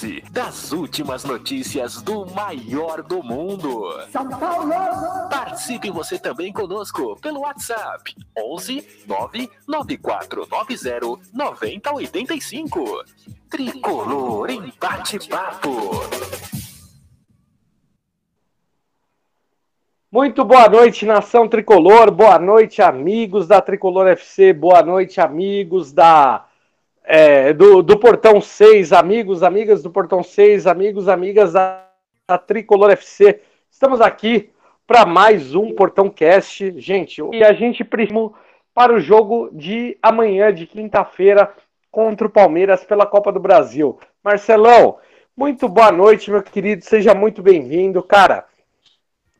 análise das últimas notícias do maior do mundo. São Paulo! Participe você também conosco pelo WhatsApp 11 99490 9085. Tricolor em bate-papo. Muito boa noite, nação tricolor. Boa noite, amigos da Tricolor FC. Boa noite, amigos da é, do, do Portão 6, amigos, amigas do Portão 6, amigos, amigas da, da Tricolor FC. Estamos aqui para mais um Portão Cast, gente. E a gente precisa para o jogo de amanhã, de quinta-feira, contra o Palmeiras pela Copa do Brasil. Marcelão, muito boa noite, meu querido. Seja muito bem-vindo, cara.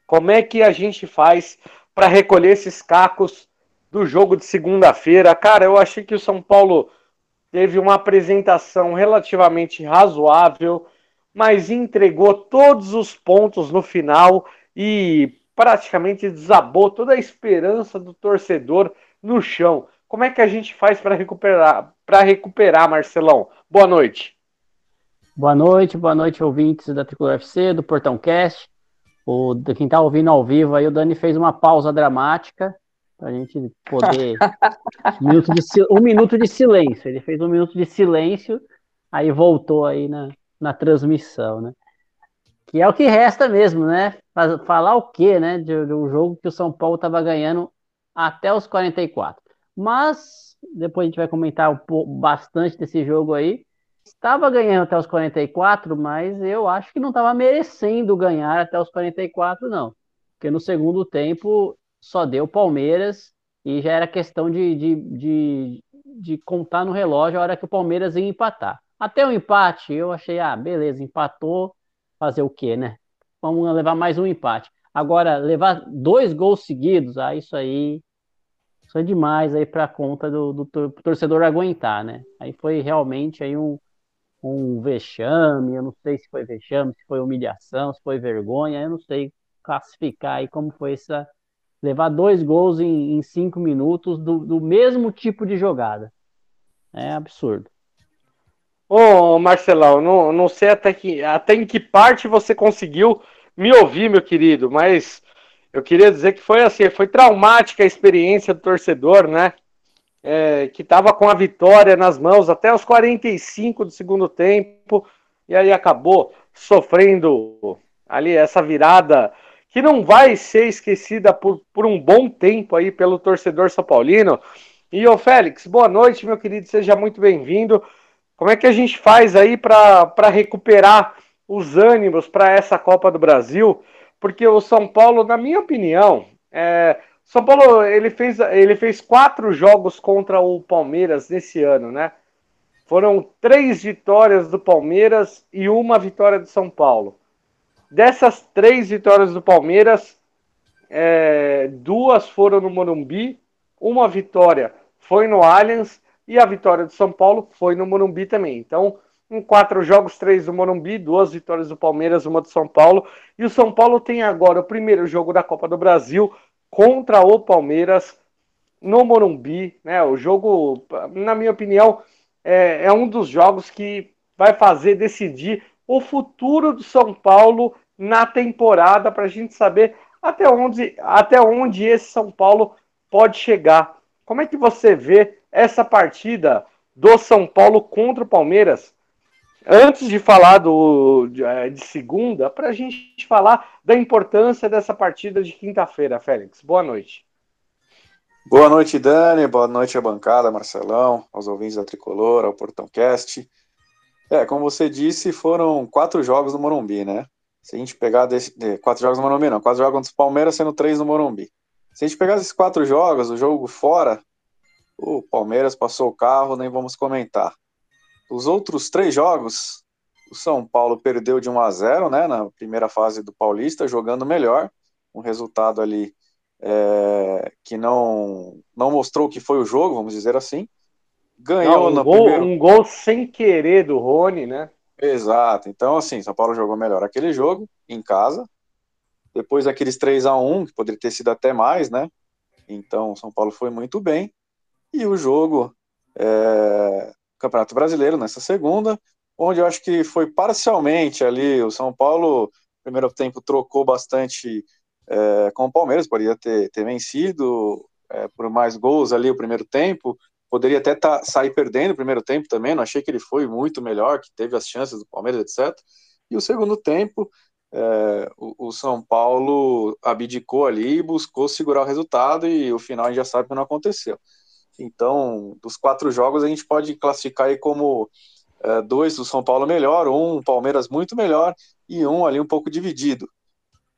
Como é que a gente faz para recolher esses cacos do jogo de segunda-feira? Cara, eu achei que o São Paulo teve uma apresentação relativamente razoável, mas entregou todos os pontos no final e praticamente desabou toda a esperança do torcedor no chão. Como é que a gente faz para recuperar, para recuperar, Marcelão? Boa noite. Boa noite, boa noite, ouvintes da Tricolor FC, do Portão Cast. O, quem está ouvindo ao vivo aí, o Dani fez uma pausa dramática para a gente poder. um, minuto de, um minuto de silêncio. Ele fez um minuto de silêncio, aí voltou aí na, na transmissão, né? Que é o que resta mesmo, né? Falar o quê, né? De, de um jogo que o São Paulo estava ganhando até os 44. Mas depois a gente vai comentar um pouco, bastante desse jogo aí. Estava ganhando até os 44, mas eu acho que não estava merecendo ganhar até os 44, não. Porque no segundo tempo só deu Palmeiras e já era questão de, de, de, de, contar no relógio a hora que o Palmeiras ia empatar. Até o empate, eu achei, ah, beleza, empatou, fazer o quê, né? Vamos levar mais um empate. Agora, levar dois gols seguidos, ah, isso aí, isso é demais aí para conta do, do, torcedor aguentar, né? Aí foi realmente aí um, um vexame, eu não sei se foi vexame, se foi humilhação, se foi vergonha, eu não sei classificar aí como foi essa, levar dois gols em, em cinco minutos do, do, mesmo tipo de jogada. É absurdo. Ô, Marcelão, não, não sei até, que, até em que parte você conseguiu me ouvir, meu querido, mas eu queria dizer que foi assim, foi traumática a experiência do torcedor, né? É, que estava com a vitória nas mãos até os 45 do segundo tempo, e aí acabou sofrendo ali essa virada que não vai ser esquecida por, por um bom tempo aí pelo torcedor São Paulino. E ô Félix, boa noite, meu querido, seja muito bem-vindo. Como é que a gente faz aí para recuperar os ânimos para essa Copa do Brasil? Porque o São Paulo, na minha opinião, é, São Paulo ele fez, ele fez quatro jogos contra o Palmeiras nesse ano, né? Foram três vitórias do Palmeiras e uma vitória do São Paulo. Dessas três vitórias do Palmeiras, é, duas foram no Morumbi, uma vitória foi no Allianz e a vitória do São Paulo foi no Morumbi também. Então, em quatro jogos, três do Morumbi, duas vitórias do Palmeiras, uma do São Paulo. E o São Paulo tem agora o primeiro jogo da Copa do Brasil contra o Palmeiras no Morumbi. Né? O jogo, na minha opinião, é, é um dos jogos que vai fazer decidir o futuro do São Paulo na temporada para a gente saber até onde, até onde esse São Paulo pode chegar. Como é que você vê essa partida do São Paulo contra o Palmeiras? Antes de falar do, de, é, de segunda, para a gente falar da importância dessa partida de quinta-feira, Félix. Boa noite. Boa noite, Dani. Boa noite à bancada, Marcelão, aos ouvintes da Tricolor, ao Portão Cast. É, como você disse, foram quatro jogos no Morumbi, né? Se a gente pegar desse, de, quatro jogos no Morumbi, não, quatro jogos contra o Palmeiras, sendo três no Morumbi. Se a gente pegar esses quatro jogos, o jogo fora, o Palmeiras passou o carro, nem vamos comentar. Os outros três jogos, o São Paulo perdeu de 1 a 0, né, na primeira fase do Paulista, jogando melhor, um resultado ali é, que não, não mostrou o que foi o jogo, vamos dizer assim. Ganhou não, um, no gol, primeiro... um gol sem querer do Rony, né? Exato. Então, assim, São Paulo jogou melhor aquele jogo, em casa. Depois aqueles 3 a 1 que poderia ter sido até mais, né? Então, São Paulo foi muito bem. E o jogo, é... Campeonato Brasileiro, nessa segunda, onde eu acho que foi parcialmente ali. O São Paulo, primeiro tempo, trocou bastante é, com o Palmeiras, poderia ter, ter vencido é, por mais gols ali o primeiro tempo, poderia até tá, sair perdendo o primeiro tempo também, não achei que ele foi muito melhor, que teve as chances do Palmeiras, etc. E o segundo tempo, é, o, o, São Paulo abdicou ali buscou segurar o resultado, e o final a gente já sabe que não aconteceu. Então, dos quatro jogos, a gente pode classificar aí como é, dois do São Paulo melhor, um Palmeiras muito melhor e um ali um pouco dividido.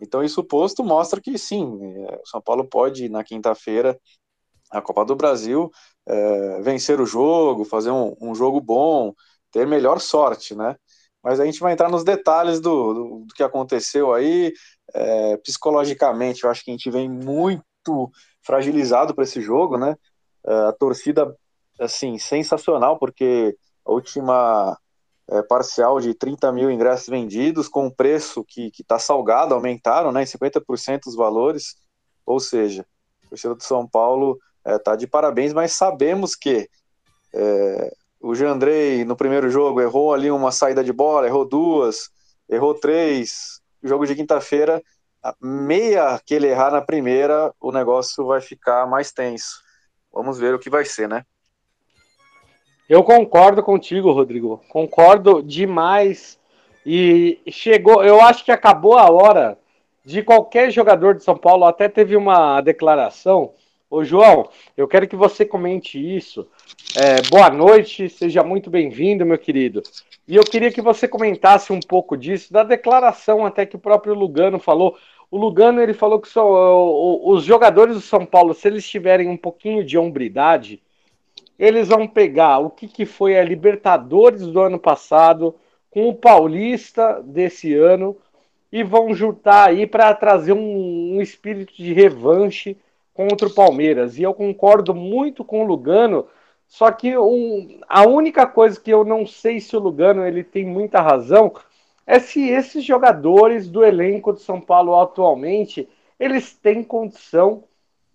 Então, isso posto mostra que sim, é, o São Paulo pode, na quinta-feira, a Copa do Brasil, é, vencer o jogo, fazer um, um, jogo bom, ter melhor sorte, né? Mas a gente vai entrar nos detalhes do, do, do que aconteceu aí. É, psicologicamente, eu acho que a gente vem muito fragilizado para esse jogo, né? É, a torcida, assim, sensacional, porque a última é, parcial de 30 mil ingressos vendidos, com um preço que está salgado, aumentaram né, em 50% os valores, ou seja, a torcida do São Paulo está é, tá de parabéns, mas sabemos que é, o Jandrei no primeiro jogo errou ali uma saída de bola, errou duas, errou três, jogo de quinta-feira, meia que ele errar na primeira, o negócio vai ficar mais tenso. Vamos ver o que vai ser, né? Eu concordo contigo, Rodrigo. Concordo demais. E chegou, eu acho que acabou a hora de qualquer jogador de São Paulo. Até teve uma declaração. Ô, João, eu quero que você comente isso. É, boa noite, seja muito bem-vindo, meu querido. E eu queria que você comentasse um pouco disso, da declaração até que o próprio Lugano falou. O Lugano ele falou que só, os jogadores do São Paulo, se eles tiverem um pouquinho de hombridade, eles vão pegar o que, que foi a Libertadores do ano passado com o Paulista desse ano e vão juntar aí para trazer um, um, espírito de revanche contra o Palmeiras. E eu concordo muito com o Lugano, só que um, a única coisa que eu não sei se o Lugano ele tem muita razão é se esses jogadores do elenco de São Paulo atualmente eles têm condição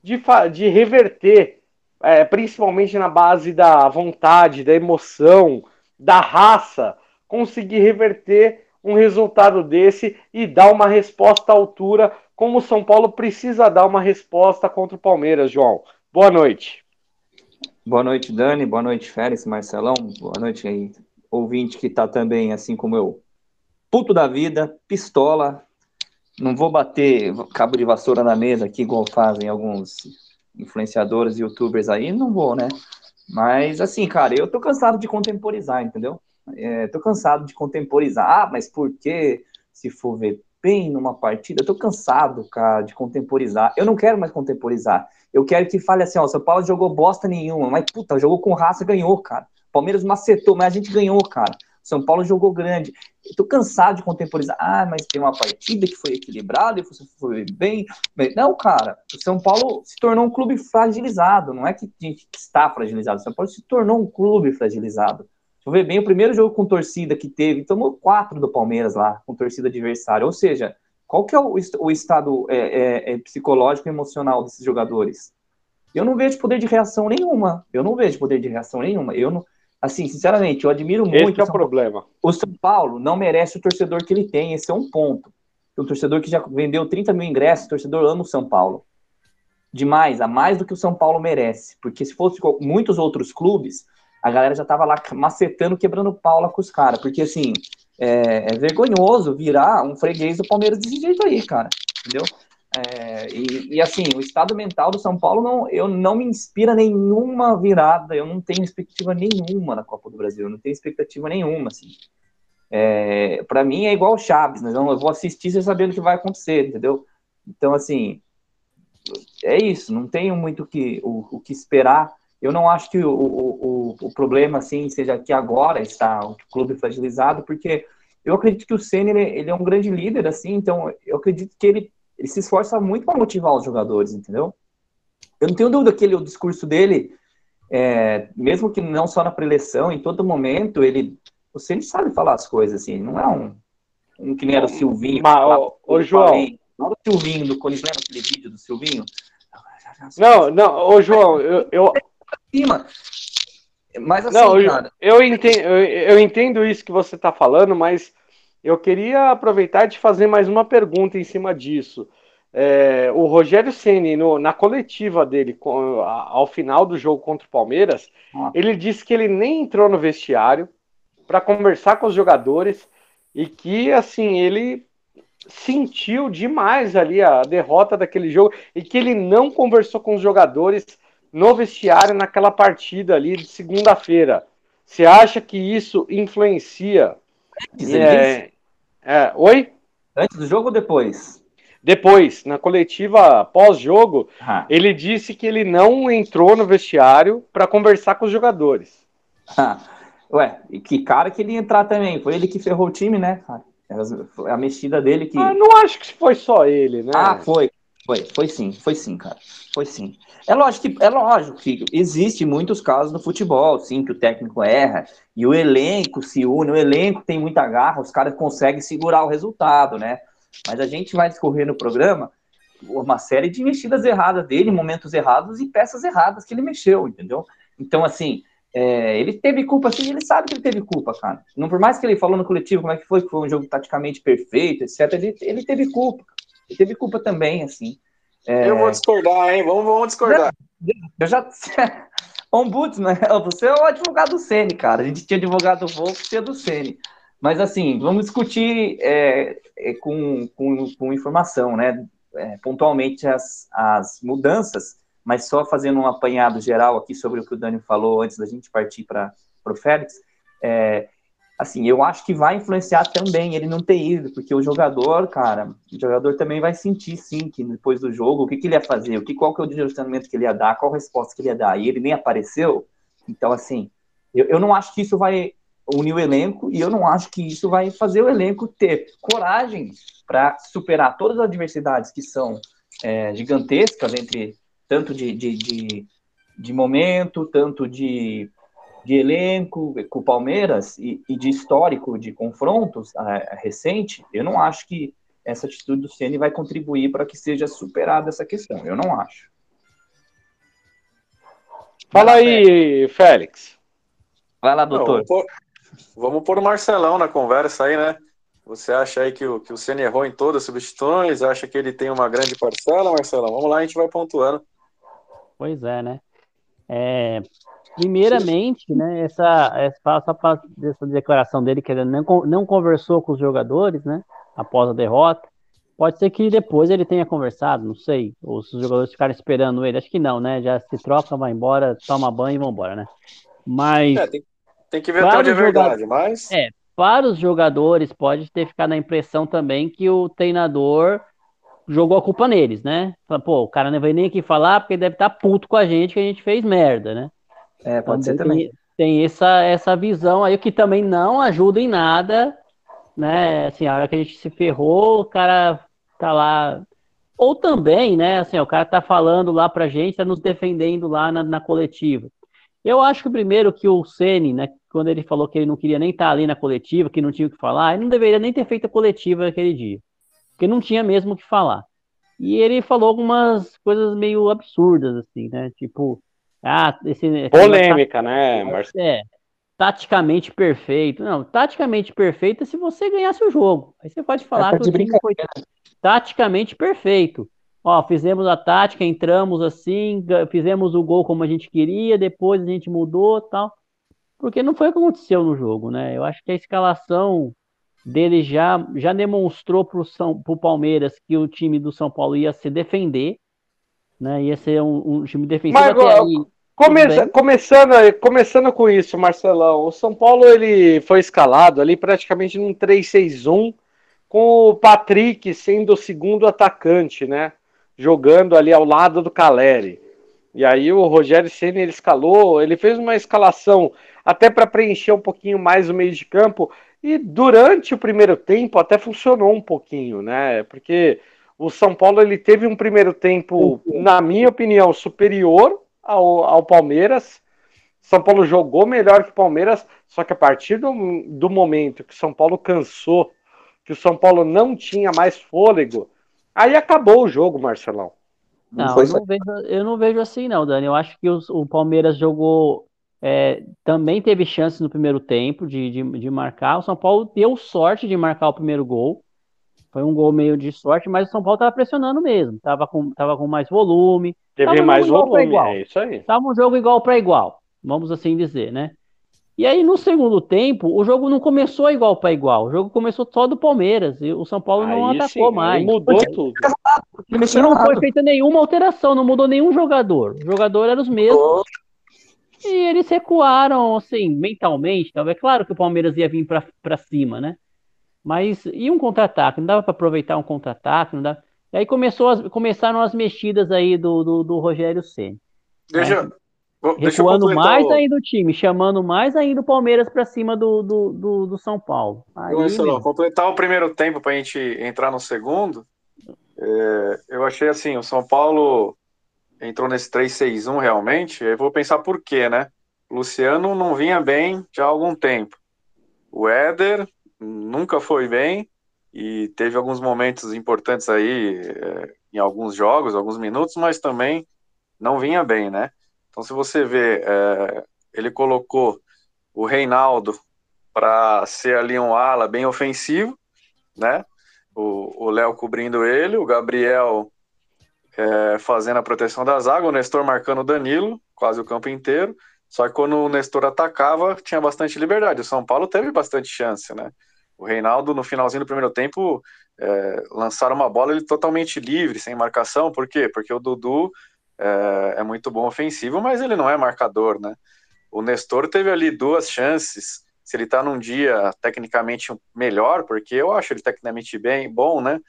de, de reverter é, principalmente na base da vontade, da emoção, da raça, conseguir reverter um resultado desse e dar uma resposta à altura, como o São Paulo precisa dar uma resposta contra o Palmeiras, João. Boa noite. Boa noite, Dani. Boa noite, Félix, Marcelão. Boa noite aí, ouvinte que tá também, assim como eu, puto da vida, pistola. Não vou bater cabo de vassoura na mesa aqui, igual fazem alguns influenciadores, youtubers aí, não vou, né? Mas, assim, cara, eu tô cansado de contemporizar, entendeu? É, tô cansado de contemporizar. Ah, mas por que, se for ver bem numa partida, eu tô cansado, cara, de contemporizar. Eu não quero mais contemporizar. Eu quero que fale assim, ó, o São Paulo jogou bosta nenhuma, mas, puta, jogou com raça, ganhou, cara. Palmeiras macetou, mas a gente ganhou, cara. São Paulo jogou grande. Estou cansado de contemporizar. Ah, mas tem uma partida que foi equilibrada e você foi bem. Não, cara, o São Paulo se tornou um clube fragilizado. Não é que a gente está fragilizado. O São Paulo se tornou um clube fragilizado. Eu ver bem, o primeiro jogo com torcida que teve, tomou quatro do Palmeiras lá, com torcida adversária. Ou seja, qual que é o, o estado é, é, é, psicológico e emocional desses jogadores? Eu não vejo poder de reação nenhuma. Eu não vejo poder de reação nenhuma. Eu não assim, sinceramente, eu admiro muito. Esse é o problema. O São Paulo não merece o torcedor que ele tem, esse é um ponto. O torcedor que já vendeu 30 mil ingressos, o torcedor ama o São Paulo. Demais, a mais do que o São Paulo merece. Porque se fosse muitos outros clubes, a galera já tava lá macetando, quebrando pau com os caras. Porque, assim, é, é vergonhoso virar um freguês do Palmeiras desse jeito aí, cara. Entendeu? É, e, e, assim, o estado mental do São Paulo não, eu não me inspira nenhuma virada, eu não tenho expectativa nenhuma na Copa do Brasil, eu não tenho expectativa nenhuma, assim. É, para mim é igual o Chaves, né? eu vou assistir sem saber o que vai acontecer, entendeu? Então, assim, é isso, não tenho muito que, o, o que esperar. Eu não acho que o, o, o, problema, assim, seja que agora está o clube fragilizado, porque eu acredito que o Senna, ele, ele é um grande líder, assim, então eu acredito que ele ele se esforça muito para motivar os jogadores, entendeu? Eu não tenho dúvida que ele, o discurso dele, é, mesmo que não só na preleção, em todo momento, ele, você ele sabe falar as coisas, assim, não é um, um que nem era o Silvinho. Mas, ô, ô João. Falei, não o Silvinho do Corinthians, lembra aquele vídeo do Silvinho? Não, não, ô João, eu. eu... Mas assim, não, eu, cara... eu, entendo, eu, eu entendo isso que você está falando, mas eu queria aproveitar de fazer mais uma pergunta em cima disso. É, o Rogério Ceni na coletiva dele ao final do jogo contra o Palmeiras, ah. ele disse que ele nem entrou no vestiário para conversar com os jogadores e que assim ele sentiu demais ali a derrota daquele jogo e que ele não conversou com os jogadores no vestiário naquela partida ali de segunda-feira. Você acha que isso influencia? É, é, oi? Antes do jogo ou depois? Depois, na coletiva pós-jogo, ah. ele disse que ele não entrou no vestiário para conversar com os jogadores. Ah. Ué, e que cara que ele ia entrar também? Foi ele que ferrou o time, né, cara? Foi a mexida dele que. Ah, não acho que foi só ele, né? Ah, foi. Foi, foi sim, foi sim, cara. Foi sim. É lógico que, é lógico que existe muitos casos no futebol, sim, que o técnico erra e o elenco se une, o elenco tem muita garra, os caras conseguem segurar o resultado, né? Mas a gente vai discorrer no programa uma série de mexidas erradas dele, momentos errados e peças erradas que ele mexeu, entendeu? Então, assim, é, ele teve culpa, assim, ele sabe que ele teve culpa, cara. Não por mais que ele falou no coletivo como é que foi, que foi um jogo taticamente perfeito, etc., ele, ele teve culpa. Ele teve culpa também, assim. É... Eu vou discordar, hein? Vamos, vamos discordar. Eu já. Ombudsman, você é o advogado do Sene, cara. A gente tinha advogado do Volks, tinha do Sene. Mas, assim, vamos discutir é, é, com, com, com, informação, né? É, pontualmente as, as mudanças, mas só fazendo um apanhado geral aqui sobre o que o Dani falou antes da gente partir para o Félix. É, assim, eu acho que vai influenciar também ele não ter ido, porque o jogador, cara, o jogador também vai sentir, sim, que depois do jogo, o que, que ele ia fazer, o que, qual que é o direcionamento que ele ia dar, qual resposta que ele ia dar, e ele nem apareceu, então, assim, eu, eu não acho que isso vai unir o elenco, e eu não acho que isso vai fazer o elenco ter coragem para superar todas as adversidades que são é, gigantescas entre tanto de, de, de, de momento, tanto de de elenco com o Palmeiras e, e, de histórico de confrontos uh, recente, eu não acho que essa atitude do Ceni vai contribuir para que seja superada essa questão. Eu não acho. Fala aí, Félix. Vai lá, doutor. Não, vamos, pôr, o Marcelão na conversa aí, né? Você acha aí que o, que o Ceni errou em todas as substituições? Acha que ele tem uma grande parcela, Marcelão? Vamos lá, a gente vai pontuando. Pois é, né? É, Primeiramente, né, essa, essa, essa declaração dele que ele não, não conversou com os jogadores, né, após a derrota, pode ser que depois ele tenha conversado, não sei, ou se os jogadores ficaram esperando ele, acho que não, né, já se troca, vai embora, toma banho e vão embora, né. Mas... É, tem, tem, que ver até onde é verdade, mas... É, para os jogadores pode ter ficado a impressão também que o treinador jogou a culpa neles, né? Pô, o cara não vai nem aqui falar porque deve estar puto com a gente que a gente fez merda, né? É, pode ser também. Tem, essa, essa visão aí que também não ajuda em nada, né? Assim, a hora que a gente se ferrou, o cara tá lá. Ou também, né? Assim, o cara tá falando lá pra gente, tá nos defendendo lá na, na coletiva. Eu acho que primeiro que o Ceni, né, quando ele falou que ele não queria nem estar tá ali na coletiva, que não tinha o que falar, ele não deveria nem ter feito a coletiva naquele dia, porque não tinha mesmo o que falar. E ele falou algumas coisas meio absurdas, assim, né? Tipo, ah, esse, Polêmica, né, Marcelo? É, taticamente perfeito. Não, taticamente perfeito é se você ganhasse o jogo. Aí você pode falar é que o time foi taticamente perfeito. Ó, fizemos a tática, entramos assim, fizemos o gol como a gente queria, depois a gente mudou tal. Porque não foi o que aconteceu no jogo, né? Eu acho que a escalação dele já, já demonstrou para o Palmeiras que o time do São Paulo ia se defender, né? Ia ser um, um time defensivo Mas, até aí. Come, começando, começando com isso, Marcelão, o São Paulo ele foi escalado ali praticamente num 3-6-1, com o Patrick sendo o segundo atacante, né? Jogando ali ao lado do Caleri. E aí o Rogério Senna ele escalou, ele fez uma escalação até para preencher um pouquinho mais o meio de campo, e durante o primeiro tempo até funcionou um pouquinho, né? Porque o São Paulo ele teve um primeiro tempo, na minha opinião, superior ao, ao Palmeiras. São Paulo jogou melhor que o Palmeiras, só que a partir do, do momento que o São Paulo cansou, que o São Paulo não tinha mais fôlego, aí acabou o jogo, Marcelão. Não, não eu, não vejo, eu, não vejo, assim, não, Dani. Eu acho que os, o Palmeiras jogou. É, também teve chance no primeiro tempo de, de, de marcar. O São Paulo deu sorte de marcar o primeiro gol. Foi um gol meio de sorte, mas o São Paulo estava pressionando mesmo. Tava com, tava com mais volume. Teve mais volume, é isso aí. Tava um jogo igual para igual, vamos assim dizer, né? E aí, no segundo tempo, o jogo não começou igual para igual. O jogo começou só do Palmeiras. E o São Paulo aí não atacou sim, mais. Mudou tudo. Não foi feita nenhuma alteração, não mudou nenhum jogador. Os jogadores eram os mesmos. E eles recuaram, assim, mentalmente. Talvez, é claro que o Palmeiras ia vir para cima, né? Mas e um contra-ataque? Não dava para aproveitar um contra-ataque? Não dava... E aí começou as, começaram as mexidas aí do, do, do Rogério Ceni. Deixa, né? recuando mais o... ainda o time, chamando mais ainda o Palmeiras para cima do, do, do, do, São Paulo. Aí, Marcelo, completar o primeiro tempo para a gente entrar no segundo, é, eu achei assim, o São Paulo entrou nesse 3-6-1 realmente, eu vou pensar por quê, né? O Luciano não vinha bem já há algum tempo. O Éder nunca foi bem e teve alguns momentos importantes aí é, em alguns jogos, alguns minutos, mas também não vinha bem, né? Então, se você vê, é, ele colocou o Reinaldo para ser ali um ala bem ofensivo, né? O Léo cobrindo ele, o Gabriel é, fazendo a proteção da zaga, o Nestor marcando o Danilo, quase o campo inteiro. Só que quando o Nestor atacava, tinha bastante liberdade. O São Paulo teve bastante chance, né? O Reinaldo, no finalzinho do primeiro tempo, é, lançaram uma bola ele totalmente livre, sem marcação. Por quê? Porque o Dudu é, é, muito bom ofensivo, mas ele não é marcador, né? O Nestor teve ali duas chances. Se ele tá num dia tecnicamente melhor, porque eu acho ele tecnicamente bem bom, né?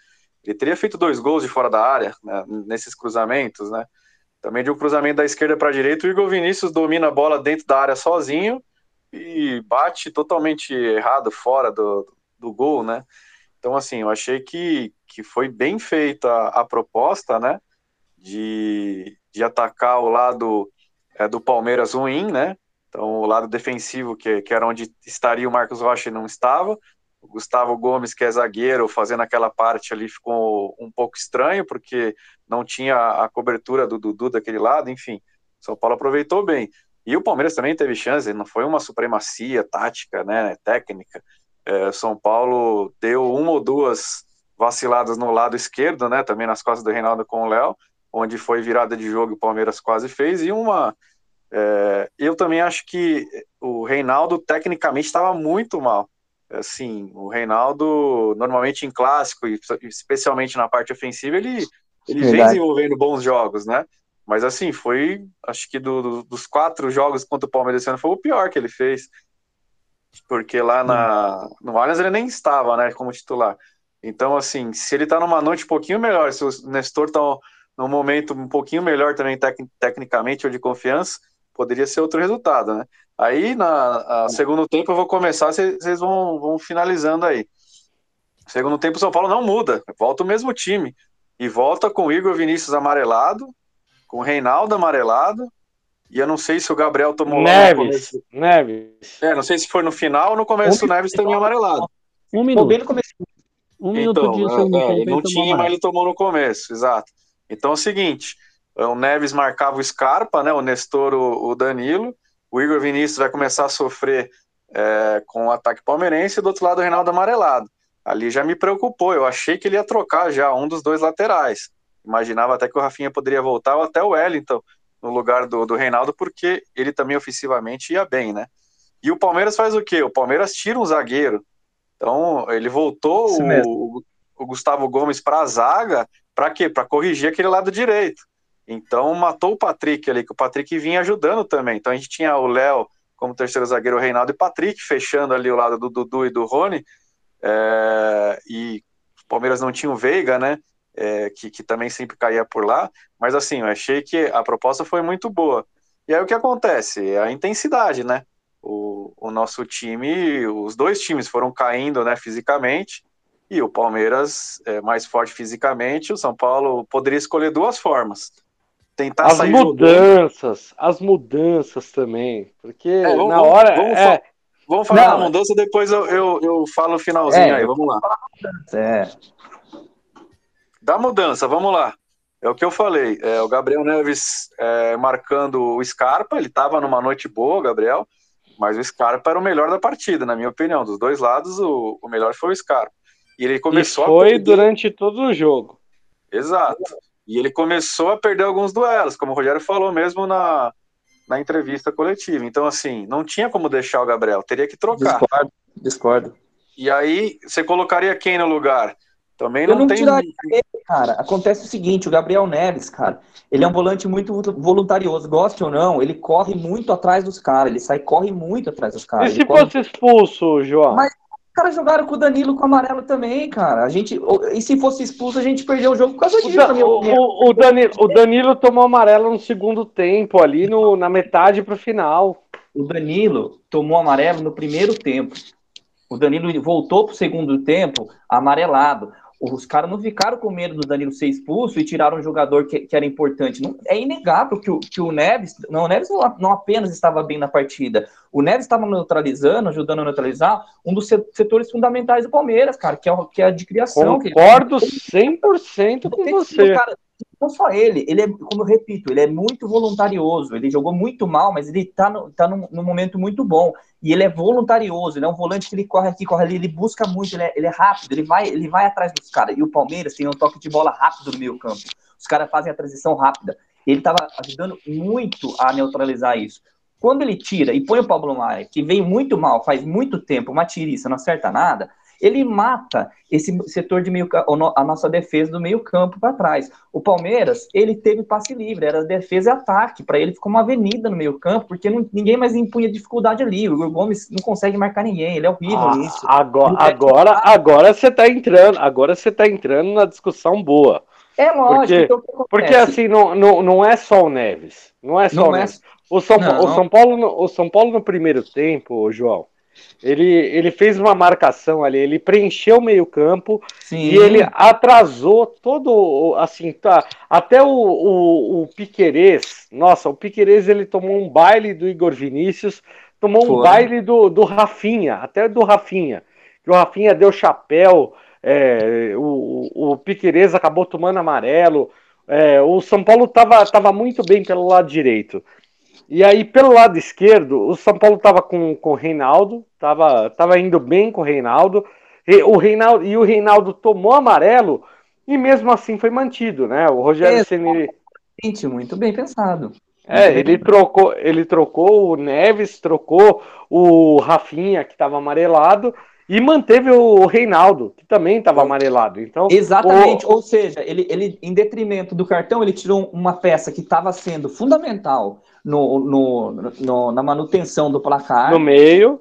Ele teria feito dois gols de fora da área, né, nesses cruzamentos, né? Também de um cruzamento da esquerda para a direita, o Igor Vinícius domina a bola dentro da área sozinho e bate totalmente errado fora do, do gol, né? Então, assim, eu achei que, que foi bem feita a, proposta, né? de, de atacar o lado é, do Palmeiras ruim, né? Então, o lado defensivo, que, que era onde estaria o Marcos Rocha, não estava. O Gustavo Gomes, que é zagueiro, fazendo aquela parte ali ficou um pouco estranho, porque não tinha a cobertura do Dudu daquele lado, enfim. São Paulo aproveitou bem. E o Palmeiras também teve chance, não foi uma supremacia tática, né, técnica. É, São Paulo deu uma ou duas vaciladas no lado esquerdo, né, também nas costas do Reinaldo com o Léo, onde foi virada de jogo e o Palmeiras quase fez, e uma. É, eu também acho que o Reinaldo tecnicamente estava muito mal. Assim, o Reinaldo, normalmente em clássico, e especialmente na parte ofensiva, ele, ele vem desenvolvendo bons jogos, né? Mas assim, foi, acho que do, do, dos quatro jogos contra o Palmeiras esse ano foi o pior que ele fez. Porque lá na, no Allianz ele nem estava, né, como titular. Então, assim, se ele tá numa noite um pouquinho melhor, se o Nestor tá num momento um pouquinho melhor também tec tecnicamente ou de confiança, poderia ser outro resultado, né? Aí, na segundo tempo, eu vou começar, vocês vão, vão finalizando aí. Segundo tempo, o São Paulo não muda, volta o mesmo time. E volta com o Igor Vinícius amarelado, com o Reinaldo amarelado, e eu não sei se o Gabriel tomou Neves, Neves. É, não sei se foi no final ou no começo um o Neves também amarelado. Um minuto. Bem no começo. Um minuto então, de é, é, não tinha, mas ele tomou no começo, exato. Então é o seguinte, é, o Neves marcava o Scarpa, né, o Nestor, o, o Danilo, o Igor Vinícius vai começar a sofrer é, com o ataque palmeirense, e do outro lado o Reinaldo amarelado. Ali já me preocupou, eu achei que ele ia trocar já um dos dois laterais. Imaginava até que o Rafinha poderia voltar, ou até o Wellington no lugar do, do Reinaldo, porque ele também ofensivamente ia bem, né? E o Palmeiras faz o quê? O Palmeiras tira um zagueiro. Então, ele voltou o, o, Gustavo Gomes para a zaga para quê? Para corrigir aquele lado direito. Então matou o Patrick ali, que o Patrick vinha ajudando também. Então a gente tinha o Léo como terceiro zagueiro, o Reinaldo e Patrick fechando ali o lado do Dudu e do Rony. É, e o Palmeiras não tinha o Veiga, né? É, que, que também sempre caía por lá. Mas assim, eu achei que a proposta foi muito boa. E aí o que acontece? É a intensidade, né? O, o nosso time, os dois times foram caindo né, fisicamente e o Palmeiras é mais forte fisicamente, o São Paulo poderia escolher duas formas. Tentar As sair mudanças, as mudanças também. Porque É, vamos- na hora. vamos é, Vamos falar da mudança, depois eu, eu, eu falo o finalzinho É, aí, vamos lá. É, Da mudança, vamos lá. É o que eu falei. É, o Gabriel Neves é, marcando o Scarpa, ele estava numa noite boa, Gabriel, mas o Scarpa era o melhor da partida, na minha opinião. Dos dois lados, o, o melhor foi o Scarpa. E ele e começou a foi perder- durante todo o jogo. Exato. E ele começou a perder alguns duelos, como o Rogério falou mesmo na, na entrevista coletiva. Então, assim, não tinha como deixar o Gabriel, teria que trocar. discordo, discordo. E aí, você colocaria quem no lugar? Também Eu não, não tem. tiraria ele, cara. Acontece o seguinte, o Gabriel Neves, cara, ele é um volante muito voluntarioso, goste ou não, ele corre muito atrás dos caras, ele sai, corre muito atrás dos caras. e se corre- fosse expulso, João? Mas- Os caras jogaram com o Danilo com o amarelo também, cara. A gente, e se fosse expulso, a gente perdeu o jogo por causa O, disso, o- o- o Danilo, o Danilo tomou amarelo no segundo tempo, ali no, na metade pro final. O Danilo tomou amarelo no primeiro tempo. O Danilo voltou pro segundo tempo amarelado. Os caras não ficaram com medo do Danilo ser expulso e tiraram um jogador que, que era importante. Não, é inegável que o, que o Neves, não, o Neves não, não apenas estava bem na partida, o Neves estava neutralizando, ajudando a neutralizar um dos se- setores fundamentais do Palmeiras, cara, que é, que é a de criação. que- Concordo 100% com você. Cara, não só ele, ele é, como eu repito, ele é muito voluntarioso. Ele jogou muito mal, mas ele tá, no, tá num, num momento muito bom. E ele é voluntarioso, ele é um volante que ele corre aqui, corre ali, ele busca muito, ele é, ele é rápido, ele vai, ele vai atrás dos caras. E o Palmeiras tem um toque de bola rápido no meio campo. Os caras fazem a transição rápida. Ele estava ajudando muito a neutralizar isso. Quando ele tira e põe o Pablo Maia, que vem muito mal, faz muito tempo, uma tiriça, não acerta nada, ele mata esse setor de meio a nossa defesa do meio campo para trás. O Palmeiras, ele teve passe livre, era defesa e ataque, para ele ficou uma avenida no meio campo, porque não- ninguém mais impunha dificuldade ali. O Igor Gomes não consegue marcar ninguém, ele é horrível Ah, nisso. agora, é- agora, agora você tá entrando, agora você tá entrando na discussão boa. É lógico, porque- então? Porque assim, não, não, não é só o Neves. Não é só Não o é- Neves. O São, o, São Paulo, o São Paulo no primeiro tempo, João, ele, ele fez uma marcação ali, ele preencheu o meio campo Sim, e ele atrasou todo, assim, tá, até o, o, o Piquerez, nossa, o Piquerez ele tomou um baile do Igor Vinícius, tomou um Foi. baile do, do Rafinha, até do Rafinha, que o Rafinha deu chapéu, é, o, o Piquerez acabou tomando amarelo, é, o São Paulo estava tava muito bem pelo lado direito. E aí, pelo lado esquerdo, o São Paulo estava com, com o Reinaldo, estava tava indo bem com o Reinaldo, e o Reinaldo, e o Reinaldo tomou amarelo, e mesmo assim foi mantido, né? O Rogério. Ceni, Gente, muito bem pensado. é, ele trocou, ele trocou o Neves, trocou o Rafinha, que estava amarelado, e manteve o Reinaldo, que também estava amarelado. Então, Exatamente, ou seja, ele, ele, em detrimento do cartão, ele tirou uma peça que estava sendo fundamental no, no, no- na manutenção do placar, no meio,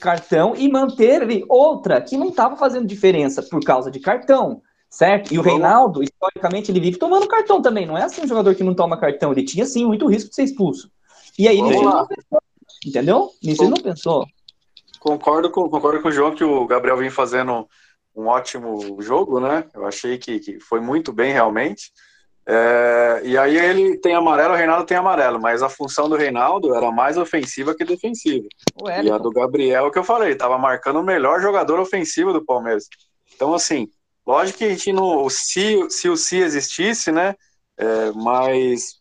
cartão, e manteve outra que não estava fazendo diferença por causa de cartão, certo? E o Reinaldo, historicamente, ele vive tomando cartão também, não é assim um jogador que não toma cartão, ele tinha sim muito risco de ser expulso. E aí, nisso ele não pensou, entendeu? Nisso ele não pensou. Concordo com, concordo com o João que o Gabriel vem fazendo um ótimo jogo, né? Eu achei que, que foi muito bem realmente. É, e aí ele tem amarelo, o Reinaldo tem amarelo, mas a função do Reinaldo era mais ofensiva que defensiva. E a do Gabriel, que eu falei, estava marcando o melhor jogador ofensivo do Palmeiras. Então, assim, lógico que a gente não. Se, se o Si existisse, né? é, mas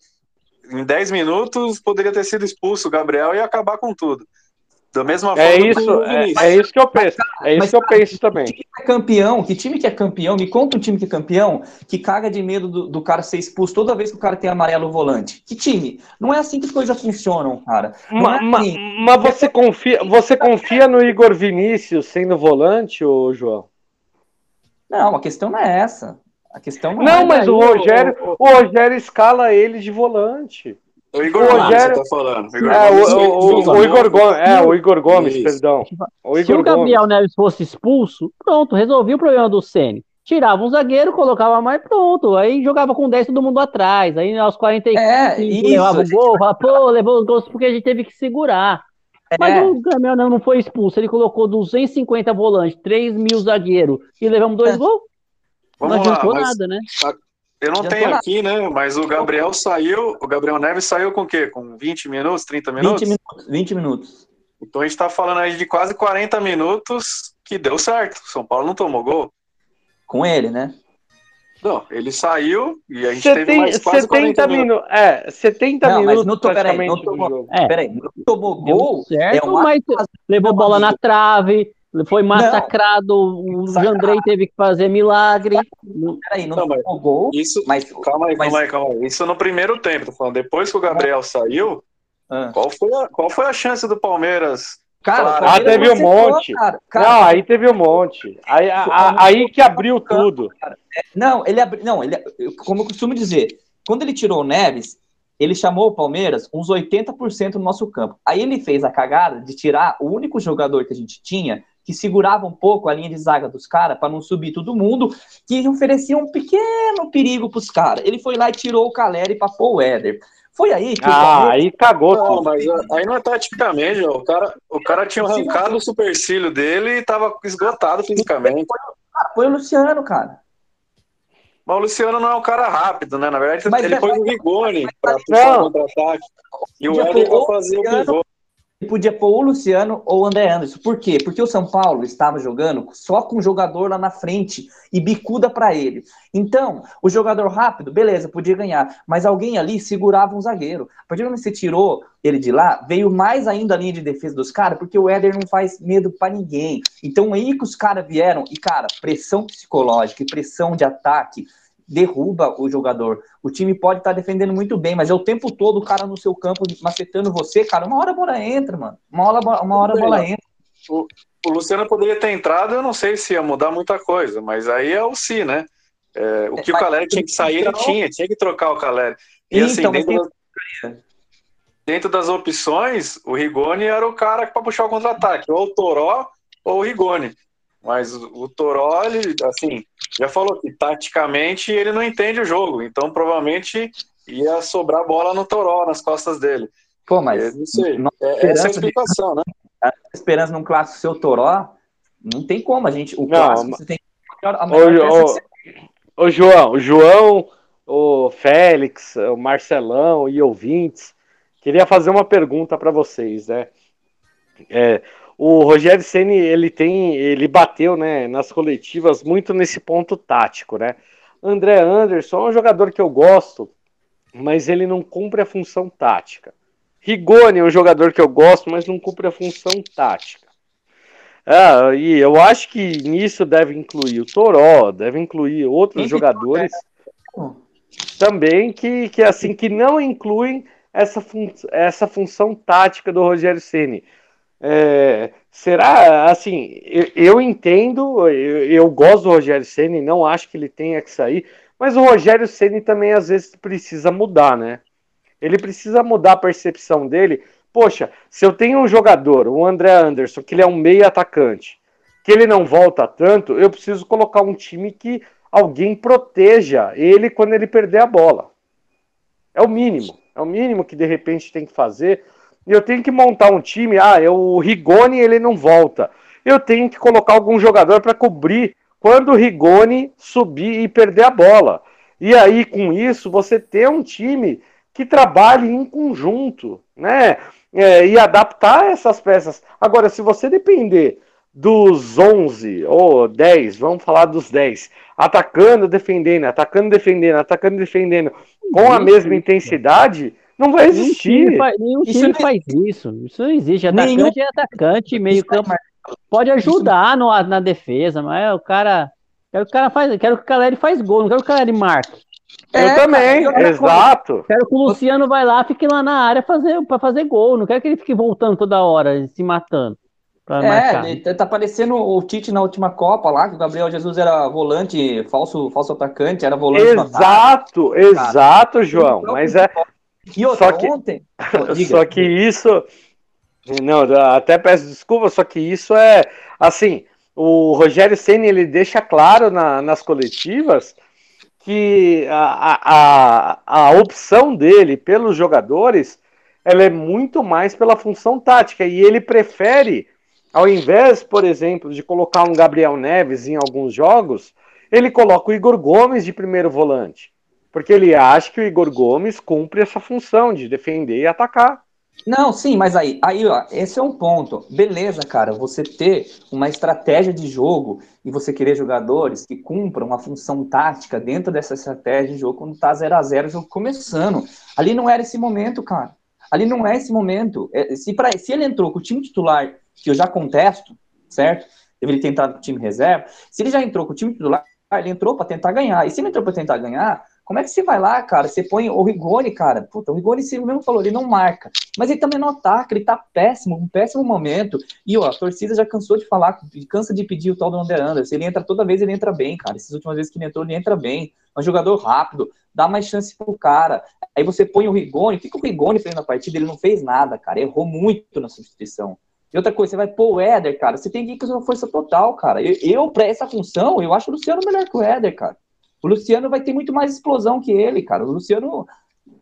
em 10 minutos poderia ter sido expulso o Gabriel e acabar com tudo. Da mesma forma é isso, é, é isso que eu penso. É isso mas, que eu penso também. time que é campeão, que time que é campeão, me conta um time que é campeão, que caga de medo do, do cara ser expulso toda vez que o cara tem amarelo volante. Que time? Não é assim que as coisas funcionam, cara. Não Ma- é assim. Mas você confia, você confia no Igor Vinícius sendo volante, ô João? Não, a questão não é essa. A questão não, Não, é. mas o Rogério, o Rogério escala ele de volante. O Igor o Gomes, Rogério- você tá falando. O Igor É, o, Gomes o- o- o Igor. Gomes, é, o Igor Gomes, Isso. perdão. O Se Igor o Gabriel Neves fosse expulso, pronto, resolvia o problema do Ceni. Tirava um zagueiro, colocava mais pronto. Aí jogava com 10 todo mundo atrás. Aí aos 45 É, isso. levava o gol, falava, pô, levou os gols porque a gente teve que segurar. Mas É. o Gabriel não, não foi expulso. Ele colocou 250 volantes, 3 mil zagueiros e levamos dois É. gols. Não Vamos lá, adiantou mas nada, né? Eu não tenho nada. aqui, né? Mas o Gabriel saiu, o Gabriel Neves saiu com o quê? Com 20 minutos, 30 minutos? 20 minutos. 20 minutos. Então a gente tá falando aí de quase 40 minutos que deu certo. São Paulo não tomou gol. Com ele, né? Não, ele saiu e a gente Você teve mais quase 70 40 minutos. minutos. É, 70 Não, mas minutos não tô- peraí, não tomou-. É, Peraí, não tomou deu gol. certo, é uma mas levou bola na trave, foi massacrado, o Massacrado. Jandrei teve que fazer milagre. Peraí, não, Não, mas- gol. Isso, Mas. calma aí, mas- calma aí, calma aí. Isso no primeiro tempo, tô falando. Depois que o Gabriel saiu, Ah. qual foi a, qual foi a chance do Palmeiras? Cara, o Ah, teve um monte. Cara. Não, Cara, aí teve um monte. Aí, a- a- aí que abriu tudo. Não, ele abriu. Não, ele, como eu costumo dizer, quando ele tirou o Neves, ele chamou o Palmeiras uns 80% no nosso campo. Aí ele fez a cagada de tirar o único jogador que a gente tinha que segurava um pouco a linha de zaga dos caras para não subir todo mundo, que oferecia um pequeno perigo pros caras. Ele foi lá e tirou o Caleri para pôr o Éder. Foi aí que o Ah, aí cagou Não, tudo. mas ah, aí não é taticamente, ó. o cara, o cara tinha arrancado o supercílio dele e tava esgotado fisicamente. foi o Luciano, cara. Mas o Luciano não é um cara rápido, né? Na verdade, Mas ele é- pôs o Rigoni pra puxar o contra-ataque. E o Éder o fazer o pivô. Podia pôr o Luciano ou o André Anderson. Por quê? Porque o São Paulo estava jogando só com o jogador lá na frente e bicuda para ele. Então, o jogador rápido, beleza, podia ganhar, mas alguém ali segurava um zagueiro. A partir do momento que você tirou ele de lá, veio mais ainda a linha de defesa dos caras, porque o Éder não faz medo para ninguém. Então, aí que os caras vieram, e cara, pressão psicológica e pressão de ataque derruba o jogador. O time pode estar defendendo muito bem, mas é o tempo todo o cara no seu campo macetando você, cara. Uma hora a bola entra, mano. Uma hora, uma hora a bola entra. O Luciano poderia ter entrado, eu não sei se ia mudar muita coisa, mas aí é o si, né? É, o que o Caleri tinha que sair, ele então- tinha, tinha que trocar o Caleri. E assim, Então, dentro, tem- das, dentro das opções, o Rigoni era o cara para puxar o contra-ataque, ou o Toró ou o Rigoni. Mas o, Toró, ele, assim, já falou que taticamente ele não entende o jogo, então provavelmente ia sobrar bola no Toró, nas costas dele. Pô, mas Eu não sei. É, essa é a esperança de- explicação, né? esperança num clássico seu Toró, não tem como. A gente, o clássico, você tem a Ô, melhor peça ô, que você- ô, João, o João, o Félix, o Marcelão e ouvintes, queria fazer uma pergunta para vocês, né? É, o Rogério Ceni ele tem, ele bateu, né, nas coletivas muito nesse ponto tático, né? André Anderson é um jogador que eu gosto, mas ele não cumpre a função tática. Rigoni é um jogador que eu gosto, mas não cumpre a função tática. Ah, e eu acho que nisso deve incluir o Toró, deve incluir outros jogadores Toró também que, que assim que não incluem essa, fun essa função tática do Rogério Ceni. É, será assim? Eu, eu entendo, eu, eu gosto do Rogério Ceni, não acho que ele tenha que sair, mas o Rogério Ceni também às vezes precisa mudar, né? Ele precisa mudar a percepção dele. Poxa, se eu tenho um jogador, o André Anderson, que ele é um meio atacante, que ele não volta tanto, eu preciso colocar um time que alguém proteja ele quando ele perder a bola. É o mínimo. É o mínimo que de repente tem que fazer. E eu tenho que montar um time. Ah, é o Rigoni ele não volta. Eu tenho que colocar algum jogador para cobrir quando o Rigoni subir e perder a bola. E aí, com isso, você ter um time que trabalhe em conjunto, né? É, e adaptar essas peças. Agora, se você depender dos 11 ou 10, vamos falar dos 10, atacando, defendendo, atacando, defendendo, atacando, defendendo, com a mesma intensidade, não vai Nenhum time, existir. nenhum Isso time não faz isso. Isso não existe. Atacante Nenhum- é atacante, meio Isso é campo. Pode ajudar no, na defesa, mas o cara. Quero que o cara faz. Quero que o Caleri faz gol, não quero que o Caleri marque. Eu É, também, cara, eu- exato. Quero que o Luciano vai lá, fique lá na área fazer, pra fazer gol. Não quero que ele fique voltando toda hora, se matando. Pra marcar. É, ele tá- tá parecendo o Tite na última Copa lá, que o Gabriel Jesus era volante, falso, falso atacante, era volante. Exato, exato, João. Mas é, E outra, Só que- ontem. Pô. Só que isso. Não, até peço desculpa, só que isso é. Assim, o Rogério Senna ele deixa claro na- nas coletivas que a, a, a, a opção dele pelos jogadores ela é muito mais pela função tática. E ele prefere, ao invés, por exemplo, de colocar um Gabriel Neves em alguns jogos, ele coloca o Igor Gomes de primeiro volante. Porque ele acha que o Igor Gomes cumpre essa função de defender e atacar. Não, sim, mas aí, aí, ó, esse é um ponto. Beleza, cara, você ter uma estratégia de jogo e você querer jogadores que cumpram uma função tática dentro dessa estratégia de jogo quando tá 0 a 0 o jogo começando. Ali não era esse momento, cara. Ali não é esse momento. É, se, pra, se ele entrou com o time titular, que eu já contesto, certo? Deveria ter entrado com o time reserva. Se ele já entrou com o time titular, ele entrou para tentar ganhar. E se ele entrou para tentar ganhar, como é que você vai lá, cara? Você põe o Rigoni, cara. Puta, o Rigoni, você mesmo falou, ele não marca. Mas ele também não ataca, ele tá péssimo, um péssimo momento. E, ó, a torcida já cansou de falar, cansa de pedir o tal do Under Anderson. Ele entra toda vez, ele entra bem, cara. Essas últimas vezes que ele entrou, ele entra bem. É um jogador rápido, dá mais chance pro cara. Aí você põe o Rigoni, o que, o Rigoni fez na partida? Ele não fez nada, cara. Errou muito na substituição. E outra coisa, você vai pôr o Éder, cara. Você tem que ir com uma força total, cara. Eu, eu para essa função, eu acho o Luciano melhor que o Éder, cara. O Luciano vai ter muito mais explosão que ele, cara. O Luciano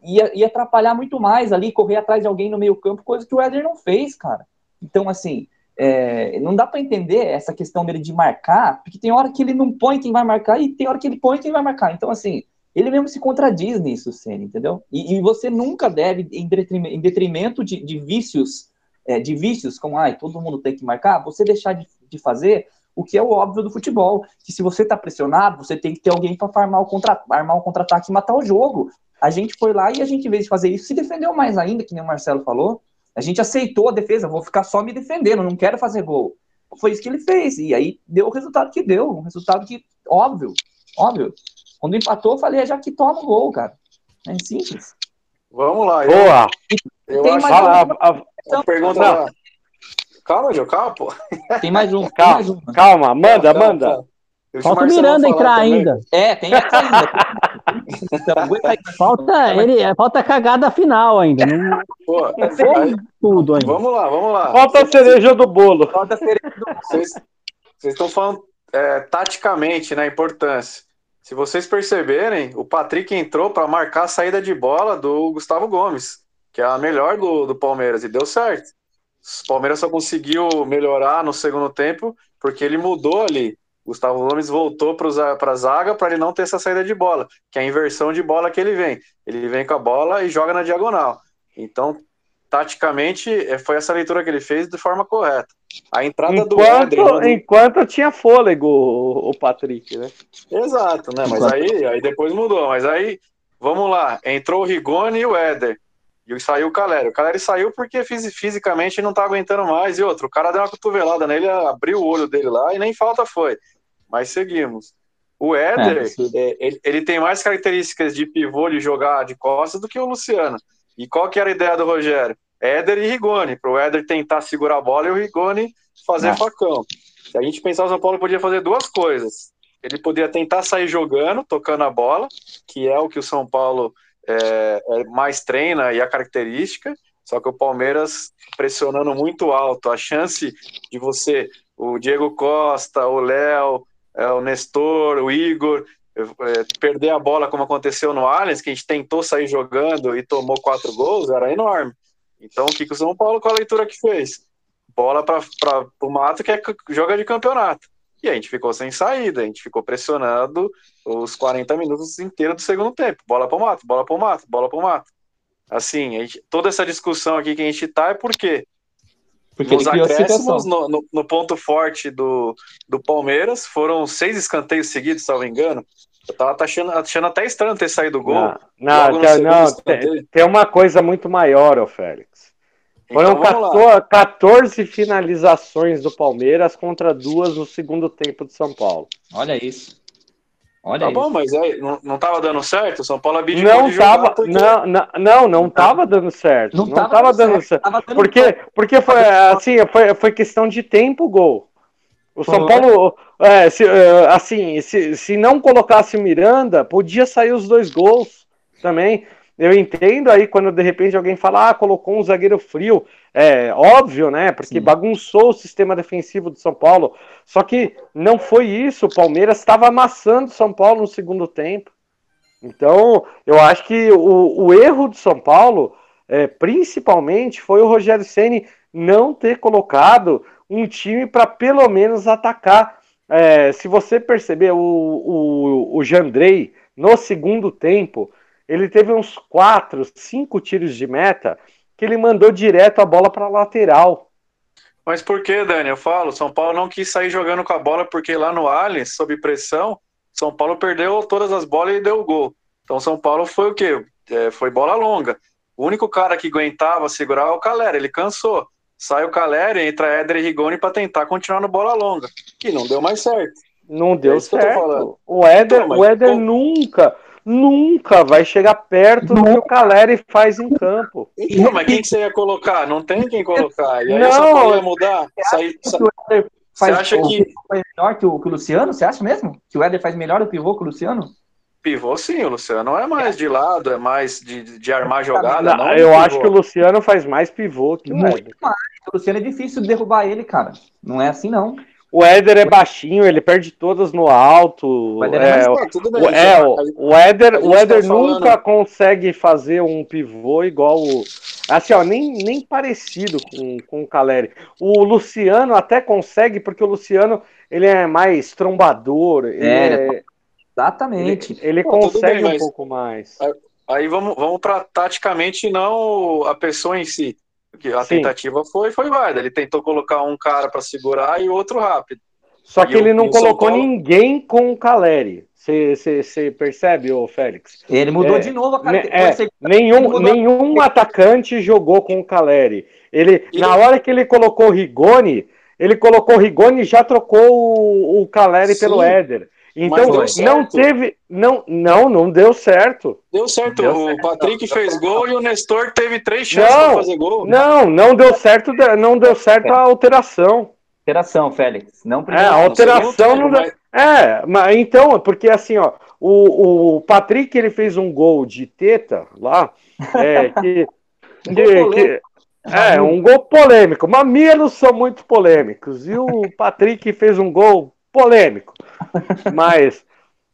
ia, ia atrapalhar muito mais ali, correr atrás de alguém no meio campo, coisa que o Éder não fez, cara. Então, assim, é, não dá para entender essa questão dele de marcar, porque tem hora que ele não põe quem vai marcar e tem hora que ele põe quem vai marcar. Então, assim, ele mesmo se contradiz nisso, Senna, entendeu? E, e, você nunca deve, em detrimento, em detrimento de, de, vícios, é, de vícios, como, ai, todo mundo tem que marcar, você deixar de, de fazer o que é o óbvio do futebol, que se você está pressionado, você tem que ter alguém para armar o contra, um contra-ataque e matar o jogo. A gente foi lá e a gente, em vez de fazer isso, se defendeu mais ainda, que nem o Marcelo falou. A gente aceitou a defesa, vou ficar só me defendendo, não quero fazer gol. Foi isso que ele fez, e aí deu o resultado que deu, um resultado que, óbvio, óbvio. Quando empatou, eu falei, é já que toma o gol, cara. É simples. Vamos lá. Boa! Eu, eu acho a, a, a, a pergunta lá. Calma, Gil, calma, pô. Tem mais um, calma, mais um. Calma, manda, calma, manda. Calma. Falta o Miranda entrar também. ainda. É, tem essa ainda. então, falta, ele, falta a cagada final ainda. Não, Pô, aí, tudo ainda. Vamos lá, vamos lá. Falta a cereja do bolo. Falta a cereja do bolo. Vocês, vocês estão falando é, taticamente na né, importância. Se vocês perceberem, o Patrick entrou para marcar a saída de bola do Gustavo Gomes, que é a melhor do, do Palmeiras, e deu certo. O Palmeiras só conseguiu melhorar no segundo tempo porque ele mudou ali. Gustavo Gomes voltou para a zaga para ele não ter essa saída de bola, que é a inversão de bola que ele vem. Ele vem com a bola e joga na diagonal. Então, taticamente, é, foi essa leitura que ele fez de forma correta. A entrada enquanto, do. Enquanto tinha fôlego o, o Patrick, né? Exato, né? Mas aí, aí depois mudou. Mas aí, vamos lá. Entrou o Rigoni e o Éder. E saiu o Caleri. O Caleri saiu porque fisicamente não tá aguentando mais. E outro, o cara deu uma cotovelada nele, abriu o olho dele lá e nem falta foi. Mas seguimos. O Éder, é, é, ele, ele, tem mais características de pivô de jogar de costas do que o Luciano. E qual que era a ideia do Rogério? Éder e Rigoni, para o Éder tentar segurar a bola e o Rigoni fazer Nossa. facão. Se a gente pensar, o São Paulo podia fazer duas coisas. Ele podia tentar sair jogando, tocando a bola, que é o que o São Paulo é, é, mais treina e a característica, só que o Palmeiras pressionando muito alto. A chance de você, o Diego Costa, o Léo, é, o Nestor, o Igor, é, perder a bola como aconteceu no Allianz, que a gente tentou sair jogando e tomou quatro gols, era enorme. Então, o que, que o São Paulo, com a leitura que fez? Bola para o Mato, que é joga de campeonato. E a gente ficou sem saída, a gente ficou pressionando os 40 minutos inteiros do segundo tempo. Bola pro mato, bola pro mato, bola pro mato. Assim, gente, toda essa discussão aqui que a gente tá é por quê? Porque Nos acréscimos, no, no, no, ponto forte do, do Palmeiras, foram seis escanteios seguidos, se não me engano. Eu tava achando, achando até estranho ter saído gol. Não, não, não tem, tem, uma coisa muito maior, ô Félix. Foram então, 14, 14, finalizações do Palmeiras contra duas no segundo tempo de São Paulo. Olha isso. Olha tá isso. bom, mas aí não, não tava dando certo? O São Paulo abdicou não de tava, porque... não, não, não, não tava dando certo. Não, não tava, tava dando certo. certo. Tava dando porque, certo. porque foi assim, foi, foi questão de tempo gol. O São Paulo, é, se, é, assim, se, se não colocasse o Miranda, podia sair os dois gols também. Eu entendo aí quando de repente alguém fala, ah, colocou um zagueiro frio. É óbvio, né? Porque Sim. bagunçou o sistema defensivo do São Paulo. Só que não foi isso. O Palmeiras estava amassando o São Paulo no segundo tempo. Então, eu acho que o, o erro do São Paulo é, principalmente, foi o Rogério Ceni não ter colocado um time para pelo menos atacar. É, se você perceber, o, o, o Jandrei, no segundo tempo, ele teve uns quatro, cinco tiros de meta que ele mandou direto a bola para lateral. Mas por que, Dani? Eu falo, São Paulo não quis sair jogando com a bola porque lá no Allianz, sob pressão, São Paulo perdeu todas as bolas e deu o gol. Então São Paulo foi o quê? É, foi bola longa. O único cara que aguentava segurar é o Calera, ele cansou. Sai o Calera e entra Éder e Rigoni para tentar continuar no bola longa, que não deu mais certo. Não deu é certo. O Éder, então, o Éder nunca, nunca vai chegar perto do que o Caleri faz em campo. Então, mas quem que você ia colocar? Não tem quem colocar. E aí não, ia mudar. Sair, sa... Você acha que melhor que o, que o Luciano? Você acha mesmo que o Éder faz melhor o pivô que o Luciano? Pivô sim, o Luciano é mais de lado, é mais de, de armar jogada. Não, eu acho que o Luciano faz mais pivô que o Éder. Mais. O Luciano é difícil derrubar ele, cara. Não é assim, não. O Éder é baixinho, ele perde todas no alto. O Éder, é, é, bem, é, o, o Éder, o Éder tá nunca falando... consegue fazer um pivô igual o. Assim, ó, nem, nem parecido com, com o Caleri. O Luciano até consegue, porque o Luciano ele é mais trombador. É, é... exatamente. Ele, ele Pô, consegue bem, um pouco mais. Aí vamos, vamos para taticamente, não a pessoa em si. Porque a Sim. tentativa foi, foi válida. Ele tentou colocar um cara para segurar e outro rápido. Só que e ele não colocou Paulo... ninguém com o Caleri. Você percebe, ô Félix? Ele mudou é, de novo a cara. É, nenhum nenhum atacante jogou com o Caleri. Ele, e na hora que ele colocou o Rigoni, ele colocou o Rigoni e já trocou o, o Caleri Sim. pelo Éder. Então não teve, não, não, não deu certo. Deu certo. Deu o certo. Patrick fez gol e o Nestor teve três chances para fazer gol. Não, não deu certo, não deu certo a alteração. Alteração, Félix. Não é, a alteração não, deu. É, mas então, porque assim, ó, o, o Patrick ele fez um gol de teta lá, é, que, que, que é, um gol polêmico. Mamilos são muito polêmicos. E o Patrick fez um gol polêmico. Mas,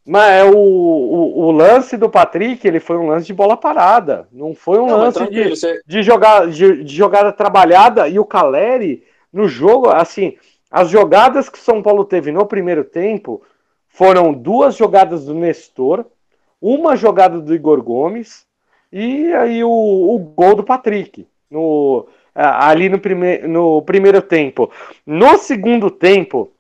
mas é o, o, o, lance do Patrick, ele foi um lance de bola parada. Não foi um não, lance de, você... de, jogar, de, de, jogada trabalhada. E o Caleri, no jogo, assim, as jogadas que São Paulo teve no primeiro tempo foram duas jogadas do Nestor, uma jogada do Igor Gomes e aí o, o gol do Patrick. No, ali no, prime, no primeiro tempo. No segundo tempo,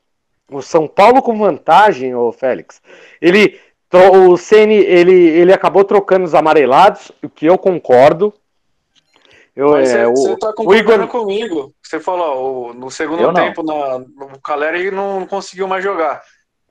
o São Paulo com vantagem, o Félix. Ele o Ceni ele, ele acabou trocando os amarelados, o que eu concordo. Eu, Mas é, você está concordando Igor... comigo. Você falou, o, no segundo tempo, na, o Caleri não conseguiu mais jogar.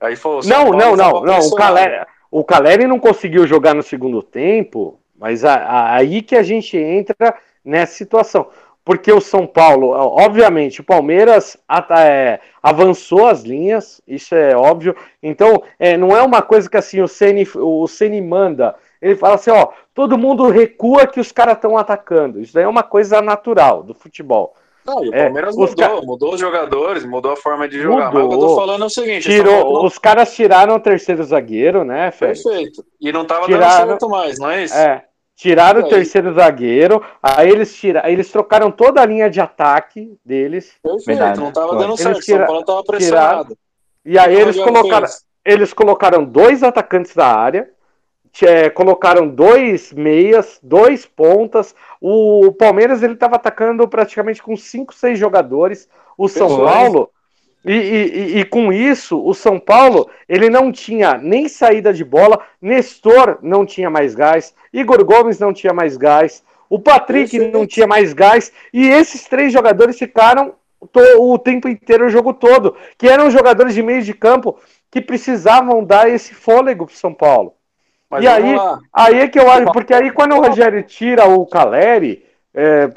Aí falou, não, não, não, não. O Caleri, o Caleri não conseguiu jogar no segundo tempo, mas a, a, aí que a gente entra nessa situação porque o São Paulo, obviamente, o Palmeiras é, avançou as linhas, isso é óbvio. Então, é, não é uma coisa que assim o Ceni, o Ceni manda. Ele fala assim, ó, todo mundo recua que os caras estão atacando. Isso daí é uma coisa natural do futebol. Não, e o é, Palmeiras é, mudou, mudou os jogadores, mudou a forma de jogar. Mudou. Mas o que eu tô falando é o seguinte: tirou, os caras tiraram o terceiro zagueiro, né, Félix? Perfeito. E não tava tiraram, dando certo mais, não é isso? É. Tiraram o terceiro zagueiro, aí eles tiraram, eles trocaram toda a linha de ataque deles. Perfeito, Verdade. não tava dando certo, tira, São Paulo tava pressionado. Tiraram, e aí eles colocaram, eles colocaram dois atacantes da área, é, colocaram dois meias, dois pontas. O, o Palmeiras ele estava atacando praticamente com cinco, seis jogadores. O São Paulo e, e, e, com isso, o São Paulo ele não tinha nem saída de bola, Nestor não tinha mais gás, Igor Gomes não tinha mais gás, o Patrick não tinha mais gás, e esses três jogadores ficaram o tempo inteiro, o jogo todo, que eram jogadores de meio de campo que precisavam dar esse fôlego para São Paulo. Mas e aí, aí é que eu acho, porque aí quando o Rogério tira o Caleri, é,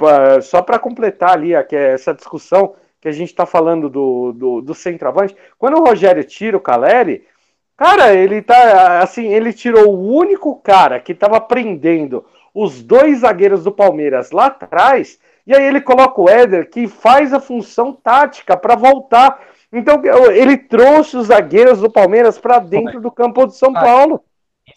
só para completar ali é essa discussão, que a gente está falando do, do, do centroavante, quando o Rogério tira o Caleri, cara, ele tá assim, ele tirou o único cara que estava prendendo os dois zagueiros do Palmeiras lá atrás, e aí ele coloca o Éder, que faz a função tática para voltar. Então, ele trouxe os zagueiros do Palmeiras para dentro do campo de São Paulo.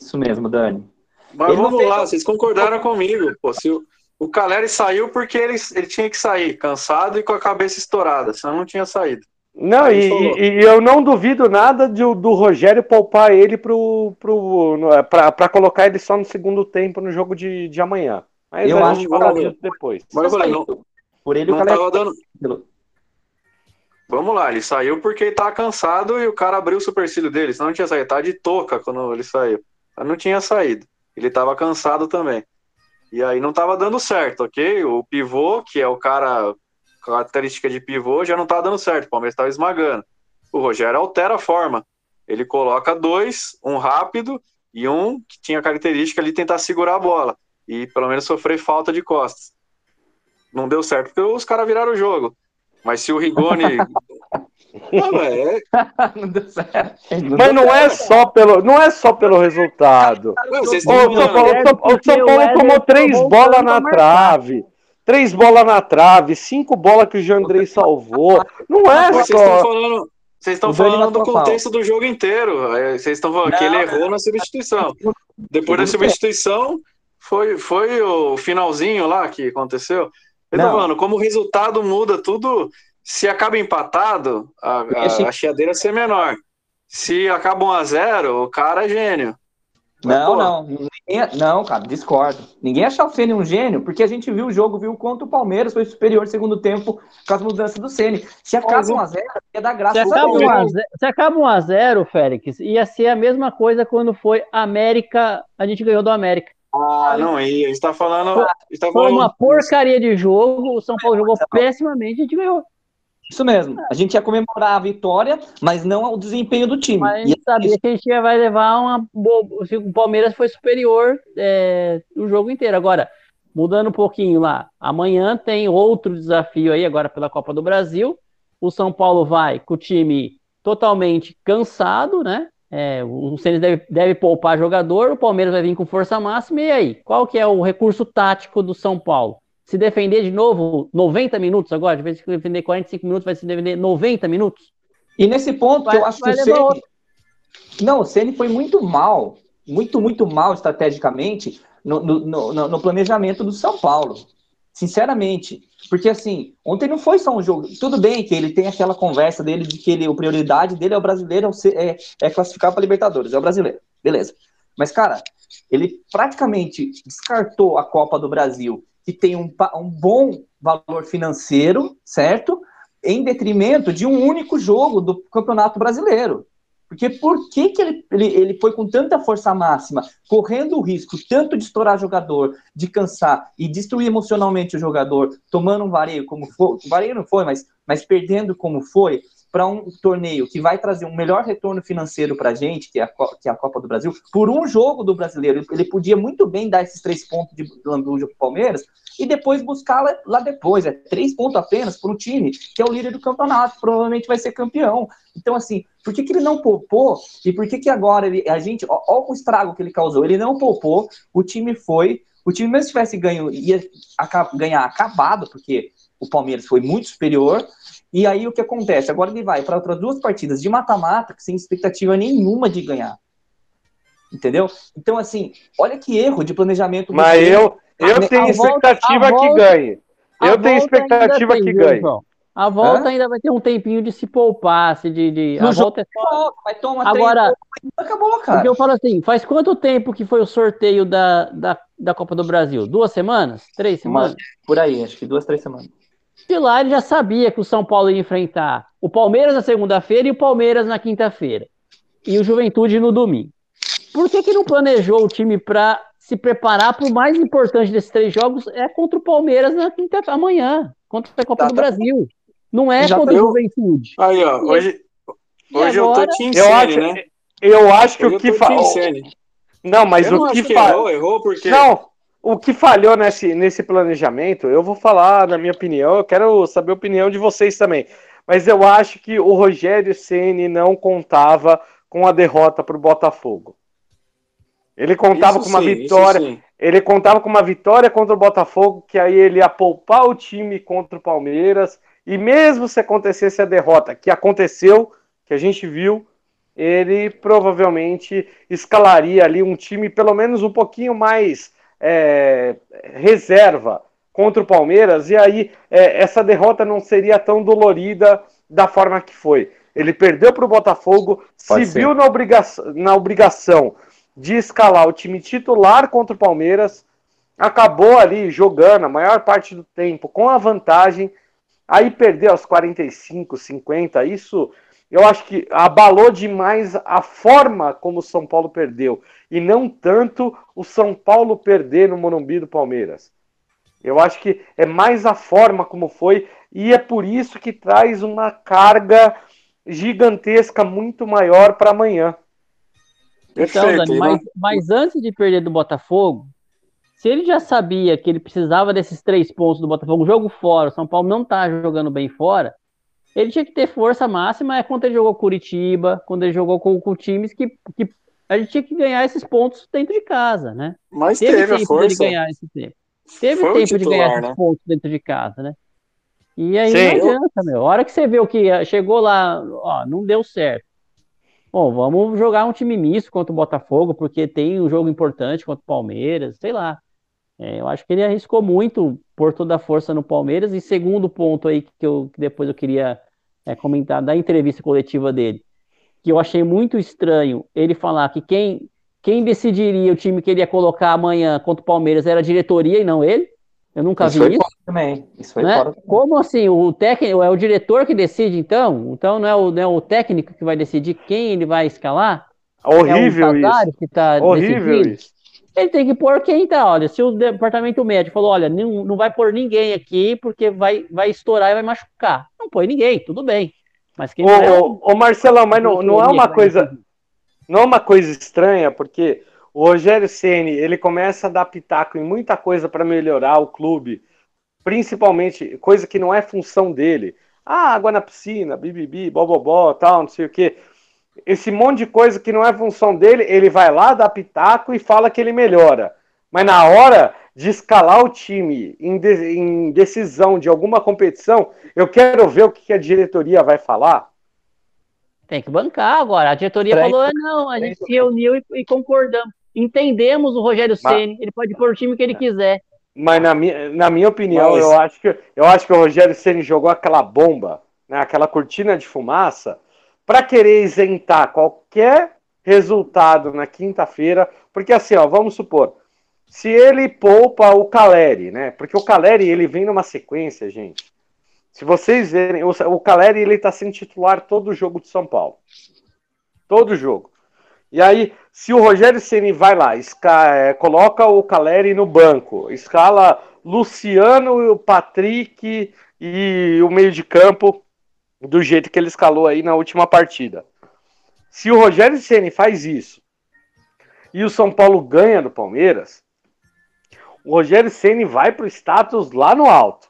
Isso mesmo, Dani. Mas ele vamos lá, vocês concordaram comigo. Pô, se, O Caleri saiu porque ele, ele tinha que sair, cansado e com a cabeça estourada, senão não tinha saído. Não, e, e, eu não duvido nada de, do Rogério poupar ele pro, pro, pra, pra colocar ele só no segundo tempo no jogo de, de amanhã. Mas Eu a acho gente que fala disso depois. Mas eu falei, não, Por ele, o não Caleri- tava dando. Vamos lá, ele saiu porque ele tava cansado e o cara abriu o supercílio dele, senão não tinha saído. Tá de touca quando ele saiu. Mas não tinha saído. Ele tava cansado também. E aí não tava dando certo, ok? O pivô, que é o cara característica de pivô, já não tá dando certo. O Palmeiras tava esmagando. O Rogério altera a forma. Ele coloca dois, um rápido e um que tinha característica de tentar segurar a bola. E pelo menos sofrer falta de costas. Não deu certo porque os caras viraram o jogo. Mas se o Rigoni. Não, é, não deu certo. Mas não é só pelo, não é só pelo resultado. Não, o São. Paulo, o São- o São Paulo tomou três bolas na trave. Três bolas na trave, cinco bolas que o Jandrei salvou. Não é Mas vocês estão só. falando. Vocês estão falando do contexto do jogo inteiro. Vocês estão falando que ele errou na substituição. Depois da substituição, foi, foi o finalzinho lá que aconteceu. Eu tô Não. falando, como o resultado muda tudo, se acaba empatado, a, a, a chiadeira ser menor. Se acaba 1 a 0 o cara é gênio. Não, não. Ninguém- não, cara, discordo. Ninguém acha o Ceni um gênio, porque a gente viu o jogo, viu o quanto o Palmeiras foi superior no segundo tempo com as mudanças do Ceni. Se acaba 1x0, ia dar graça Se acaba, 1 Palmeiras. a 0, se acaba 1 a 0, Félix, ia ser a mesma coisa quando foi América, a gente ganhou do América. Ah, não ia. A gente tá falando. tá Foi falando uma porcaria de jogo, o São Paulo jogou pessimamente, a gente ganhou. Isso mesmo. A gente ia comemorar a vitória, mas não o desempenho do time. Mas a gente sabia que a gente ia- vai levar uma boa. O Palmeiras foi superior é, o jogo inteiro. Agora, mudando um pouquinho lá, amanhã tem outro desafio aí, agora pela Copa do Brasil. O São Paulo vai com o time totalmente cansado, né? É, o Ceni deve, deve poupar jogador, o Palmeiras vai vir com força máxima. E aí, qual que é o recurso tático do São Paulo? Se defender de novo 90 minutos agora, de vez em defender 45 minutos, vai se defender 90 minutos? E nesse ponto, Vai- eu acho que o Ceni. outro. Não, o Ceni foi muito mal, muito, muito mal estrategicamente no, no, no- no planejamento do São Paulo. Sinceramente. Porque assim, ontem não foi só um jogo. Tudo bem que ele tem aquela conversa dele de que ele, a prioridade dele é o brasileiro, é é, é classificar para Libertadores, é o brasileiro. Beleza. Mas, cara, ele praticamente descartou a Copa do Brasil, que tem um, um bom valor financeiro, certo? Em detrimento de um único jogo do Campeonato Brasileiro. Porque por que, que ele, ele, ele foi com tanta força máxima, correndo o risco tanto de estourar jogador, de cansar e destruir emocionalmente o jogador, tomando um vareio como foi, vareio não foi, mas, mas perdendo como foi, para um torneio que vai trazer um melhor retorno financeiro para a gente, que é a, que é a Copa do Brasil, por um jogo do brasileiro. Ele podia muito bem dar esses três pontos de lambuja para o Palmeiras e depois buscar lá, lá depois. É três pontos apenas para um time que é o líder do campeonato, provavelmente vai ser campeão. Então, assim, por que, que ele não poupou? E por que, que agora ele, a gente, ó o estrago que ele causou? Ele não poupou, o time foi. O time, mesmo se tivesse ganho, ia ganhar acabado, porque o Palmeiras foi muito superior. E aí o que acontece? Agora ele vai para outras duas partidas de mata-mata, sem expectativa nenhuma de ganhar. Entendeu? Então, assim, olha que erro de planejamento. Mas eu, eu A- tenho a volta- expectativa a que volta- ganhe. Eu tenho volta expectativa tem, que ganhe. João? A volta Hã? ainda vai ter um tempinho de se poupar, se de, de- No a volta é só Volta, vai tomar Agora- três, acabou, cara. Porque eu falo assim, faz quanto tempo que foi o sorteio da, da, da Copa do Brasil? Duas semanas? Três semanas? Por aí, acho que duas, três semanas. De lá ele já sabia que o São Paulo ia enfrentar o Palmeiras na segunda-feira e o Palmeiras na quinta-feira. E o Juventude no domingo. Por que, que não planejou o time para se preparar para o mais importante desses três jogos? É contra o Palmeiras na quinta amanhã, contra a Copa do Exatamente. Brasil. Não é Já contra o eu- Juventude. Aí, ó, hoje, E hoje eu agora- tô Team Eu Ceni, acho, né? eu acho que Hoje o eu que tô fa... Team Ceni. Não, mas eu não o que acho que fa... errou, errou porque... Não, o que falhou nesse, nesse planejamento, eu vou falar na minha opinião, eu quero saber a opinião de vocês também. Mas eu acho que o Rogério Ceni não contava com a derrota para o Botafogo. Ele contava Isso com uma sim, vitória, ele contava com uma vitória contra o Botafogo, que aí ele ia poupar o time contra o Palmeiras, e mesmo se acontecesse a derrota, que aconteceu, que a gente viu, ele provavelmente escalaria ali um time pelo menos um pouquinho mais é, reserva contra o Palmeiras, e aí é, essa derrota não seria tão dolorida da forma que foi. Ele perdeu para o Botafogo, Pode se ser. viu na, obriga na obrigação de escalar o time titular contra o Palmeiras, acabou ali jogando a maior parte do tempo com a vantagem, aí perdeu aos 45, 50, isso eu acho que abalou demais a forma como o São Paulo perdeu, e não tanto o São Paulo perder no Morumbi do Palmeiras. Eu acho que é mais a forma como foi, e é por isso que traz uma carga gigantesca muito maior para amanhã. Então, Perfeito. Dani, E mas, mas antes de perder do Botafogo, se ele já sabia que ele precisava desses três pontos do Botafogo, jogo fora, o São Paulo não tá jogando bem fora, ele tinha que ter força máxima é quando ele jogou Curitiba, quando ele jogou com, com times que, que a gente tinha que ganhar esses pontos dentro de casa, né? Mas Teve, teve tempo força. ganhar esse tempo. Teve Foi tempo de ganhar titular, esses né? pontos dentro de casa, né? E aí Sim. não adianta, meu. A hora que você vê o que chegou lá, ó, não deu certo. Bom, vamos jogar um time misto contra o Botafogo, porque tem um jogo importante contra o Palmeiras, sei lá. É, eu acho que ele arriscou muito por toda a força no Palmeiras. E segundo ponto aí que, eu, que depois eu queria é, comentar da entrevista coletiva dele, que eu achei muito estranho ele falar que quem, quem decidiria o time que ele ia colocar amanhã contra o Palmeiras era a diretoria e não ele. Eu nunca Isso vi foi isso. fora também. Isso foi né? fora também. Como assim? O técnico é o diretor que decide, então? Então não é o, não é o técnico que vai decidir quem ele vai escalar? Horrível é o isso. Que está Horrível decidindo? isso. Ele tem que pôr quem tá. Olha, se o departamento médico falou, olha, não, não vai pôr ninguém aqui porque vai, vai estourar e vai machucar. Não põe ninguém, tudo bem. Mas quem Ô, é o- ô, ô, Marcelão, mas não, não é uma vai coisa, não é uma coisa estranha, porque o Rogério Ceni ele começa a dar pitaco em muita coisa para melhorar o clube, principalmente coisa que não é função dele. Ah, água na piscina, bibibi, bobobó, tal, não sei o quê. Esse monte de coisa que não é função dele, ele vai lá, dá pitaco e fala que ele melhora. Mas na hora de escalar o time em, de- em decisão de alguma competição, eu quero ver o que a diretoria vai falar. Tem que bancar agora. A diretoria Estranho. falou: "Ah, não, a gente se reuniu e, e concordamos. Entendemos o Rogério Ceni, ele pode pôr o time que ele quiser. Mas na minha, na minha opinião, Mas- eu, acho que, eu acho que o Rogério Ceni jogou aquela bomba, né, aquela cortina de fumaça, para querer isentar qualquer resultado na quinta-feira. Porque assim, ó, vamos supor, se ele poupa o Caleri, né? Porque o Caleri ele vem numa sequência, gente. Se vocês verem, o, Caleri ele tá sendo titular todo jogo de São Paulo. Todo jogo. E aí, se o Rogério Ceni vai lá, esca- é, coloca o Caleri no banco, escala Luciano, o Patrick e o meio de campo do jeito que ele escalou aí na última partida. Se o Rogério Ceni faz isso e o São Paulo ganha do Palmeiras, o Rogério Ceni vai pro status lá no alto.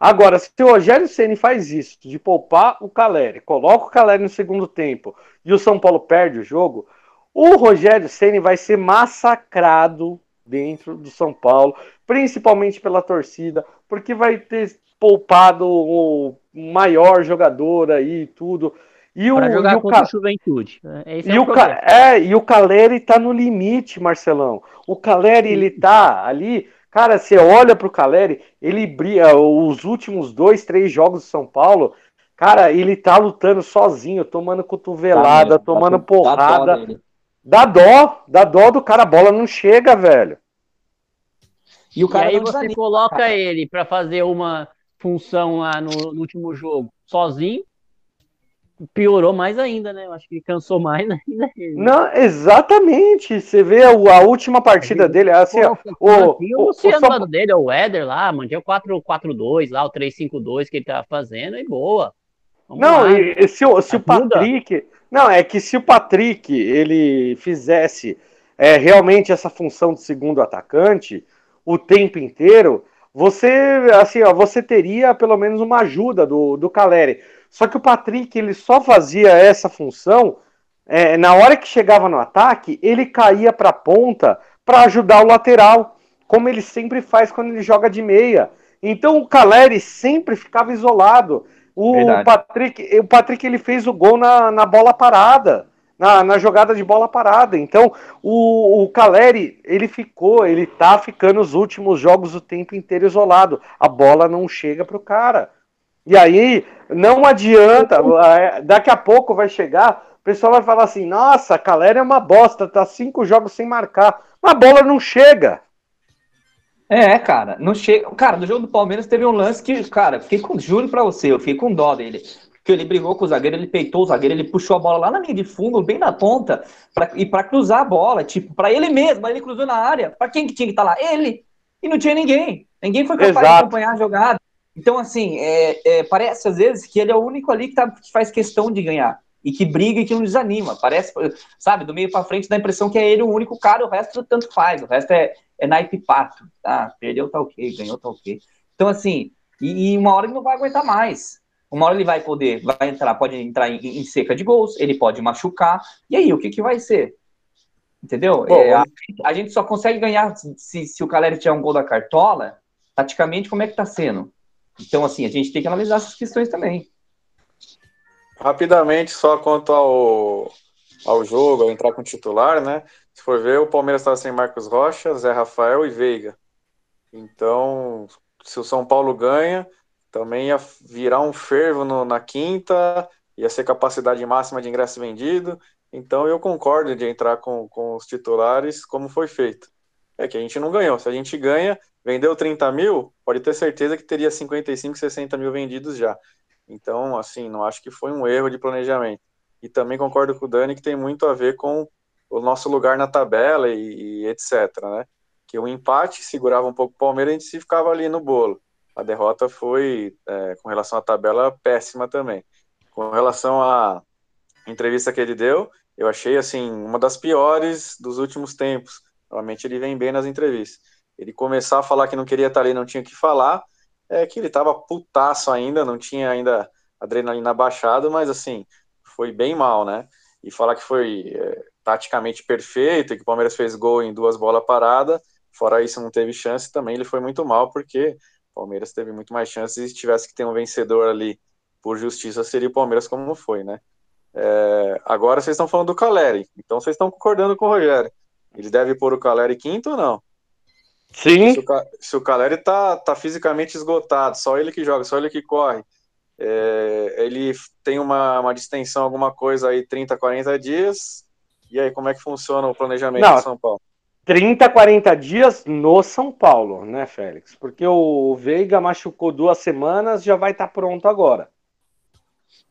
Agora, se o Rogério Ceni faz isso, de poupar o Caleri, coloca o Caleri no segundo tempo e o São Paulo perde o jogo, o Rogério Ceni vai ser massacrado dentro do São Paulo, principalmente pela torcida, porque vai ter poupado o maior jogador aí e tudo. E o, Para e jogar o contra Ca- o Juventude. Esse e é o o, Ca- é, e o Caleri tá no limite, Marcelão. O Caleri, ele tá ali. Cara, você olha pro Caleri, ele brilha. Os últimos dois, três jogos do São Paulo, cara, ele tá lutando sozinho, tomando cotovelada, Tá mesmo, tomando dó porrada. dele. Dá dó, dá dó do cara, a bola não chega, velho. E o E cara aí não você desanima. coloca ele para fazer uma função lá no, no último jogo sozinho, piorou mais ainda, né? Eu acho que cansou mais ainda. Não, exatamente. Você vê a, a última partida dele, assim, ó, Pô, o- tinha o- o o Luciano do lado dele, o Éder lá, mantinha o 4-4-2 lá, o 3-5-2 que ele tava fazendo, e boa. Vamos Não, lá. e, e se, o- se o. Patrick. Não, é que se o Patrick ele fizesse é, realmente essa função de segundo atacante o tempo inteiro, você assim, ó, você teria pelo menos uma ajuda do, do Caleri. Só que o Patrick ele só fazia essa função é, na hora que chegava no ataque, ele caía para a ponta para ajudar o lateral, como ele sempre faz quando ele joga de meia. Então o Caleri sempre ficava isolado. O Verdade. Patrick, o Patrick ele fez o gol na, na bola parada. Na, na jogada de bola parada. Então, o, o Caleri, ele ficou, ele tá ficando os últimos jogos o tempo inteiro isolado. A bola não chega pro cara. E aí, não adianta, é, daqui a pouco vai chegar, o pessoal vai falar assim: nossa, Caleri é uma bosta, tá cinco jogos sem marcar. Mas a bola não chega. É, cara, não chega. Cara, no jogo do Palmeiras teve um lance que, cara, fiquei com, juro pra você, eu fiquei com dó dele que ele brigou com o zagueiro, ele peitou o zagueiro, ele puxou a bola lá na linha de fundo, bem na ponta, pra, e para cruzar a bola, tipo, para ele mesmo, ele cruzou na área. Para quem que tinha que estar tá lá? Ele. E não tinha ninguém. Ninguém foi capaz Exato. de acompanhar a jogada. Então, assim, é, é, parece às vezes que ele é o único ali que, tá, que faz questão de ganhar. E que briga e que não desanima. Parece, sabe, do meio para frente dá a impressão que é ele o único cara, o resto tanto faz. O resto é, é naipe pato. Tá? Perdeu, tá ok, ganhou, tá ok. Então, assim, e, e uma hora ele não vai aguentar mais. Uma hora ele vai poder, vai entrar, pode entrar em, em seca de gols, ele pode machucar. E aí, o que, que vai ser? Entendeu? Bom, é, a, a, gente só consegue ganhar se, se o Caleri tiver um gol da cartola, taticamente, como é que tá sendo? Então, assim, a gente tem que analisar essas questões também. Rapidamente, só quanto ao, ao jogo, ao entrar com o titular, né? Se for ver, o Palmeiras estava sem Marcos Rocha, Zé Rafael e Veiga. Então, se o São Paulo ganha, também ia virar um fervo no, na quinta, ia ser capacidade máxima de ingresso vendido. Então eu concordo de entrar com, com os titulares como foi feito. É que a gente não ganhou. Se a gente ganha, vendeu 30 mil, pode ter certeza que teria 55, 60 mil vendidos já. Então, assim, não acho que foi um erro de planejamento. E também concordo com o Dani que tem muito a ver com o nosso lugar na tabela e, e etc, né? Que o empate segurava um pouco o Palmeiras, a gente ficava ali no bolo a derrota foi, é, com relação à tabela, péssima também. Com relação à entrevista que ele deu, eu achei, assim, uma das piores dos últimos tempos. Normalmente ele vem bem nas entrevistas. Ele começar a falar que não queria estar ali, não tinha o que falar, é que ele estava putaço ainda, não tinha ainda adrenalina baixada, mas, assim, foi bem mal, né? E falar que foi é, taticamente perfeito, que o Palmeiras fez gol em duas bolas paradas, fora isso não teve chance, também ele foi muito mal, porque Palmeiras teve muito mais chances e se tivesse que ter um vencedor ali por justiça, seria o Palmeiras como foi, né? É, agora vocês estão falando do Caleri, então vocês estão concordando com o Rogério. Ele deve pôr o Caleri quinto ou não? Sim. Se o, se o Caleri tá, tá fisicamente esgotado, só ele que joga, só ele que corre, é, ele tem uma, uma distensão, alguma coisa aí, 30, 40 dias, e aí como é que funciona o planejamento não, de São Paulo? 30, 40 dias no São Paulo, né, Félix? Porque o Veiga machucou duas semanas, já vai estar tá pronto agora.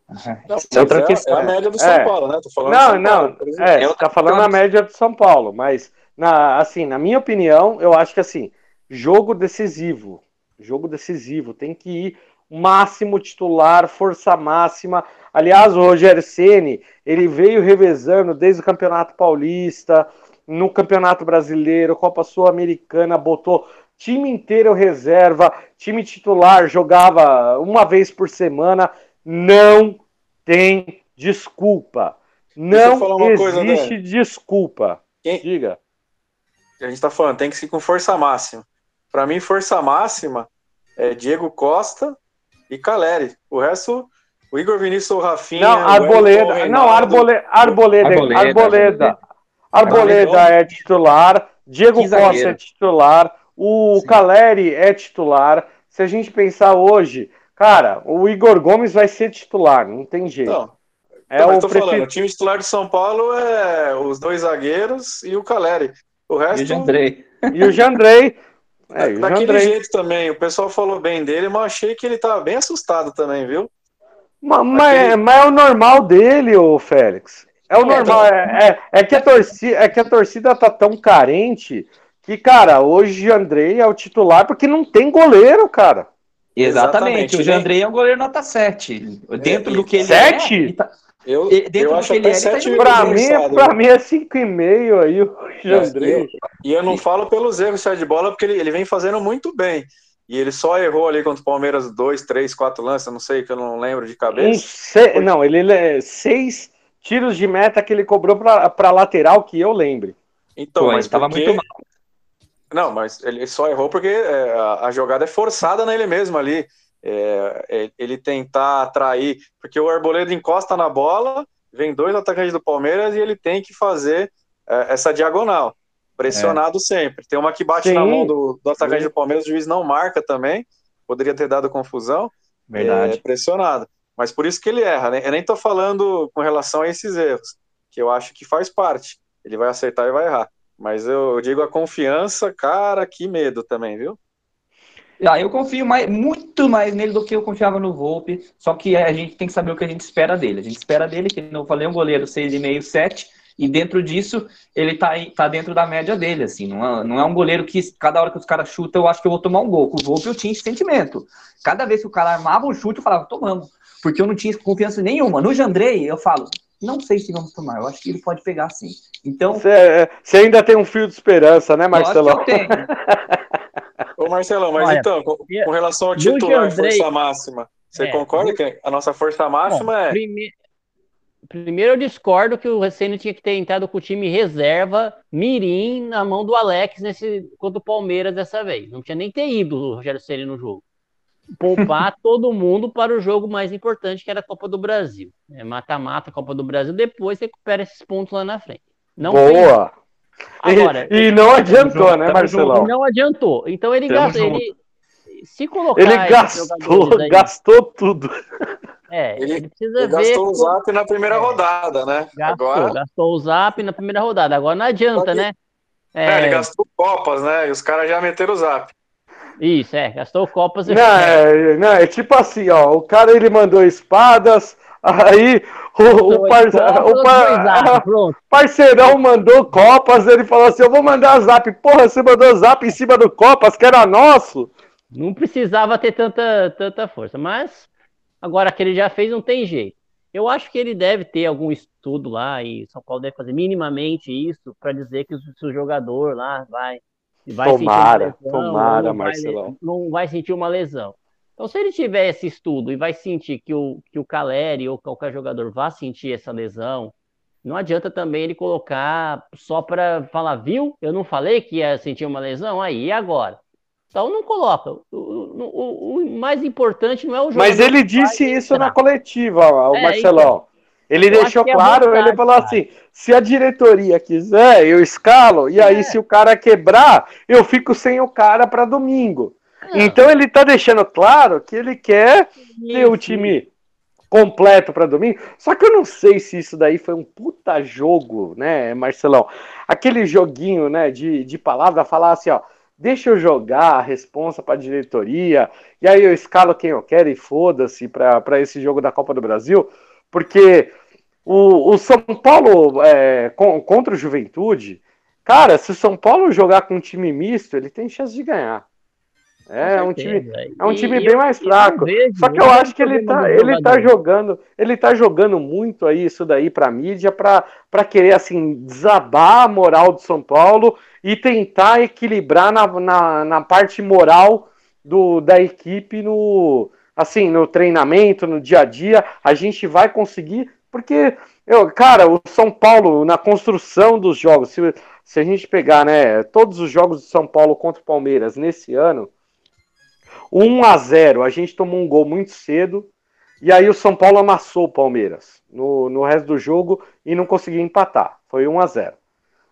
Não, é, outra questão. é a média do São é. Paulo, né? Tô falando não, não, Paulo, é, é tá falando a média do São Paulo, mas na, assim, na minha opinião, eu acho que assim, jogo decisivo, jogo decisivo, tem que ir máximo titular, força máxima. Aliás, o Rogério Ceni, ele veio revezando desde o Campeonato Paulista, no Campeonato Brasileiro, Copa Sul-Americana, botou time inteiro reserva, time titular jogava uma vez por semana. Não tem desculpa. Não existe coisa, desculpa. Quem... Diga. A gente está falando, tem que ser com força máxima. Para mim, força máxima é Diego Costa e Caleri. O resto, o Igor Vinícius ou Rafinha. Não, Arboleda. Não, Arboleda. Arboleda. Arboleda. Arboleda. Arboleda é titular, Diego Costa é titular, o Sim. Caleri é titular. Se a gente pensar hoje, cara, o Igor Gomes vai ser titular, não tem jeito. Não. É o tô falando, o time titular de São Paulo é os dois zagueiros e o Caleri. O resto. E o Jandrei. E o Jandrei. É, o Daquele Jandrei. jeito também. O pessoal falou bem dele, mas achei que ele tava bem assustado também, viu? Mas, Aquele... mas é o normal dele, o Félix. É o normal, é, é, é, que a torcida, é que a torcida tá tão carente que, cara, hoje o Andrei é o titular porque não tem goleiro, cara. Exatamente, Exatamente. o Jandrei é um goleiro nota 7. Dentro é, do que ele 7? é. Ele tá, eu, dentro eu do acho que ele é, tá pra, mim, pra mim é 5,5 aí o Jandrei. É, e eu não falo pelos erros de bola, porque ele, ele vem fazendo muito bem. E ele só errou ali contra o Palmeiras dois, três, quatro lances, não sei, que eu não lembro de cabeça. Um se... Não, ele é seis tiros de meta que ele cobrou para lateral que eu lembre. Então, Pô, mas estava porque... muito mal. Não, mas ele só errou porque é, a, a, jogada é forçada nele mesmo ali. É, é, ele tentar atrair, porque o Arboleda encosta na bola vem dois atacantes do Palmeiras e ele tem que fazer é, essa diagonal, pressionado é. sempre. Tem uma que bate Sim. na mão do, do atacante Sim. do Palmeiras, o juiz não marca também, poderia ter dado confusão. Verdade. É, pressionado. Mas por isso que ele erra, né? Eu nem tô falando com relação a esses erros, que eu acho que faz parte. Ele vai acertar e vai errar. Mas eu digo a confiança, cara, que medo também, viu? Ah, eu confio mais, muito mais nele do que eu confiava no Volpe, só que a gente tem que saber o que a gente espera dele. A gente espera dele, que não falei, um goleiro 6,5, 7, e dentro disso, ele tá, tá dentro da média dele, assim, não é, não é um goleiro que cada hora que os caras chutam, eu acho que eu vou tomar um gol. Com o Volpe eu tinha esse sentimento. Cada vez que o cara armava um chute, eu falava, tomamos, porque eu não tinha confiança nenhuma. No Jandrei, eu falo, não sei se vamos tomar, eu acho que ele pode pegar sim. Então. Você ainda tem um fio de esperança, né, Marcelo? Eu tenho. Ô, Marcelão, mas Olha, então, com, com, relação ao titular, Andrei, força máxima, você é, concorda que a nossa força máxima bom, é. Prime... Primeiro, eu discordo que o Receno tinha que ter entrado com o time reserva, mirim, na mão do Alex nesse, contra o Palmeiras dessa vez. Não tinha nem ter ido o Rogério Ceni no jogo. Poupar todo mundo para o jogo mais importante, que era a Copa do Brasil. É, mata-mata, é, Copa do Brasil, depois recupera esses pontos lá na frente. Não Boa! Agora, e, e não adiantou, junto, né, Marcelão? Não adiantou. Então ele gastou. Ele, se colocar. Ele gastou, aí, gastou tudo. É, ele, ele precisa ele ver. Gastou o zap na primeira é, rodada, né? Gastou, Agora... gastou o zap na primeira rodada. Agora não adianta, que... né? É... é... ele gastou Copas, né? E os caras já meteram o zap. Isso, é, gastou Copas. Não, é, não, é tipo assim, ó. O cara ele mandou espadas, Aí o, o, par... o, par... parceirão mandou Copas, ele falou assim: Eu vou mandar zap. Porra, você mandou zap em cima do Copas, que era nosso. Não precisava ter tanta, tanta força, mas agora que ele já fez, não tem jeito. Eu acho que ele deve ter algum estudo lá e São Paulo deve fazer minimamente isso para dizer que o, o jogador lá vai, vai tomara, lesão, tomara, não Marcelão. Vai, não vai sentir uma lesão. Então, se ele tiver esse estudo e vai sentir que o, que o Caleri ou qualquer jogador vai sentir essa lesão, não adianta também ele colocar só para falar, viu? Eu não falei que ia sentir uma lesão? Aí, e agora? Então não coloca. O, o, o mais importante não é o jogador. Mas ele disse isso entrar. na coletiva, o é, Marcelão. Então, ele deixou é claro, é vontade, ele falou cara. assim: se a diretoria quiser, eu escalo, e é. aí se o cara quebrar, eu fico sem o cara para domingo. Então ele tá deixando claro que ele quer ter o time completo para domingo. Só que eu não sei se isso daí foi um puta jogo, né, Marcelão? Aquele joguinho, né, de, de palavra, falar assim, ó, deixa eu jogar a responsa para a diretoria, e aí eu escalo quem eu quero e foda-se para esse jogo da Copa do Brasil, porque o, o São Paulo é, com, contra o Juventude, cara, se o São Paulo jogar com um time misto, ele tem chance de ganhar. É, um time, é um time bem eu, mais fraco. Vejo, Só que eu acho que ele tá, ele tá jogando, ele tá jogando muito aí isso daí para mídia para querer assim desabar a moral do São Paulo e tentar equilibrar na, na, na parte moral do, da equipe no assim, no treinamento, no dia a dia, a gente vai conseguir, porque eu, cara, o São Paulo na construção dos jogos, se, se a gente pegar, né, todos os jogos do São Paulo contra o Palmeiras nesse ano, 1 a 0 a gente tomou um gol muito cedo. E aí o São Paulo amassou o Palmeiras no, no resto do jogo e não conseguiu empatar. Foi 1 a 0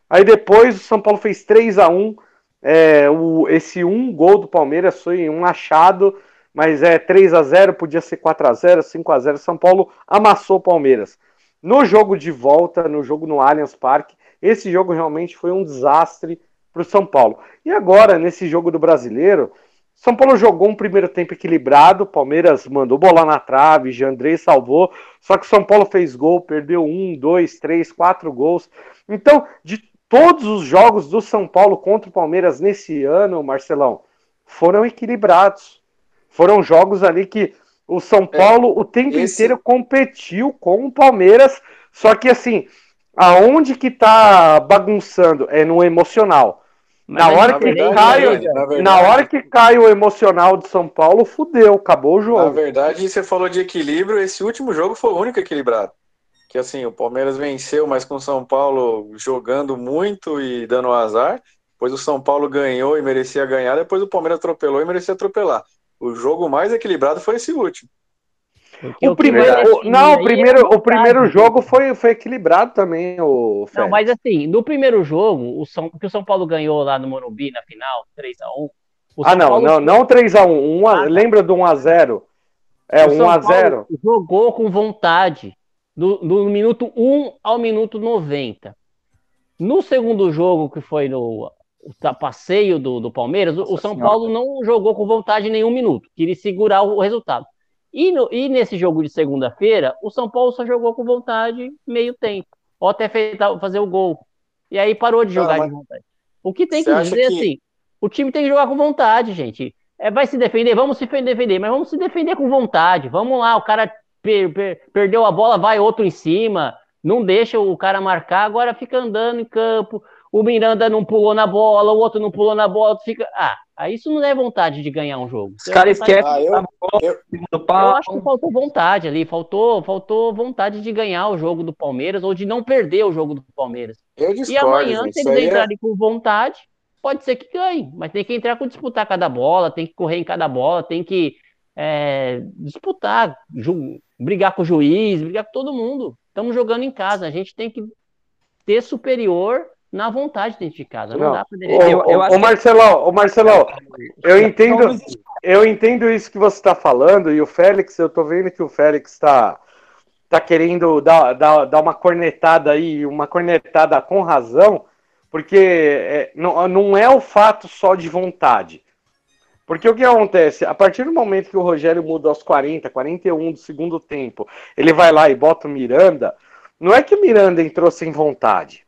Aí depois o São Paulo fez 3 a 1 é, o, Esse um gol do Palmeiras foi um achado, mas é 3 a 0 podia ser 4 a 0 5 a 0 São Paulo amassou o Palmeiras. No jogo de volta, no jogo no Allianz Parque, esse jogo realmente foi um desastre para o São Paulo. E agora, nesse jogo do brasileiro, são Paulo jogou um primeiro tempo equilibrado, Palmeiras mandou bola na trave, Jandrei salvou, só que São Paulo fez gol, perdeu um, dois, três, quatro gols. Então, de todos os jogos do São Paulo contra o Palmeiras nesse ano, Marcelão, foram equilibrados. Foram jogos ali que o São é, Paulo é, o tempo esse... inteiro competiu com o Palmeiras, só que assim, aonde que tá bagunçando é no emocional na hora, que verdade, cai, verdade, na hora que cai o emocional de São Paulo, fudeu, acabou o jogo. Na verdade, você falou de equilíbrio, esse último jogo foi o único equilibrado. Que assim, o Palmeiras venceu, mas com o São Paulo jogando muito e dando azar. Depois o São Paulo ganhou e merecia ganhar, depois o Palmeiras atropelou e merecia atropelar. O jogo mais equilibrado foi esse último. O primeiro, o- não, o primeiro, é o primeiro jogo foi, foi equilibrado também, o Não, mas assim, no primeiro jogo, o São, que o São Paulo ganhou lá no Morumbi na final, 3x1. o Ah, não, Paulo não, não 3x1. Um, Ah, tá. lembra do 1x0? É, O São 1x0. Paulo jogou com vontade do, do minuto 1 ao minuto 90. No segundo jogo, que foi no o passeio do, do Palmeiras, o- o Nossa São Senhora. Paulo não jogou com vontade em nenhum minuto, queria segurar o, resultado. E, no- e nesse jogo de segunda-feira, o São Paulo só jogou com vontade meio tempo, ou até fez- fazer o gol. E aí parou de Cara, jogar mas de vontade. O que tem que dizer que- assim, o time tem que jogar com vontade, gente. É, vai se defender, vamos se defender, mas vamos se defender com vontade. Vamos lá, o cara per- per- perdeu a bola, vai outro em cima, não deixa o cara marcar, agora fica andando em campo. O Miranda não pulou na bola, o outro não pulou na bola, fica. Ah, aí isso não é vontade de ganhar um jogo. Os caras esquecem Ah, eu- eu- acho que faltou vontade ali, faltou, faltou vontade de ganhar o jogo do Palmeiras ou de não perder o jogo do Palmeiras. Eu E discordo, amanhã, gente. se eles é... entrarem com vontade, pode ser que ganhe, mas tem que entrar com disputar cada bola, tem que correr em cada bola, tem que é, disputar, brigar com o juiz, brigar com todo mundo. Estamos jogando em casa, a gente tem que ter superior na vontade dentro de casa. Não, Não. dá para Ô, defender. Eu- eu ô, acho ô, que- Marcelão, ô, Marcelão, eu entendo, Não existe. eu entendo isso que você está falando, e o Félix, eu tô vendo que o Félix está tá querendo dar, dar, dar uma cornetada aí, uma cornetada com razão, porque é, não, não é o fato só de vontade. Porque o que acontece? A partir do momento que o Rogério muda aos 40, 41 do segundo tempo, ele vai lá e bota o Miranda, não é que o Miranda entrou sem vontade.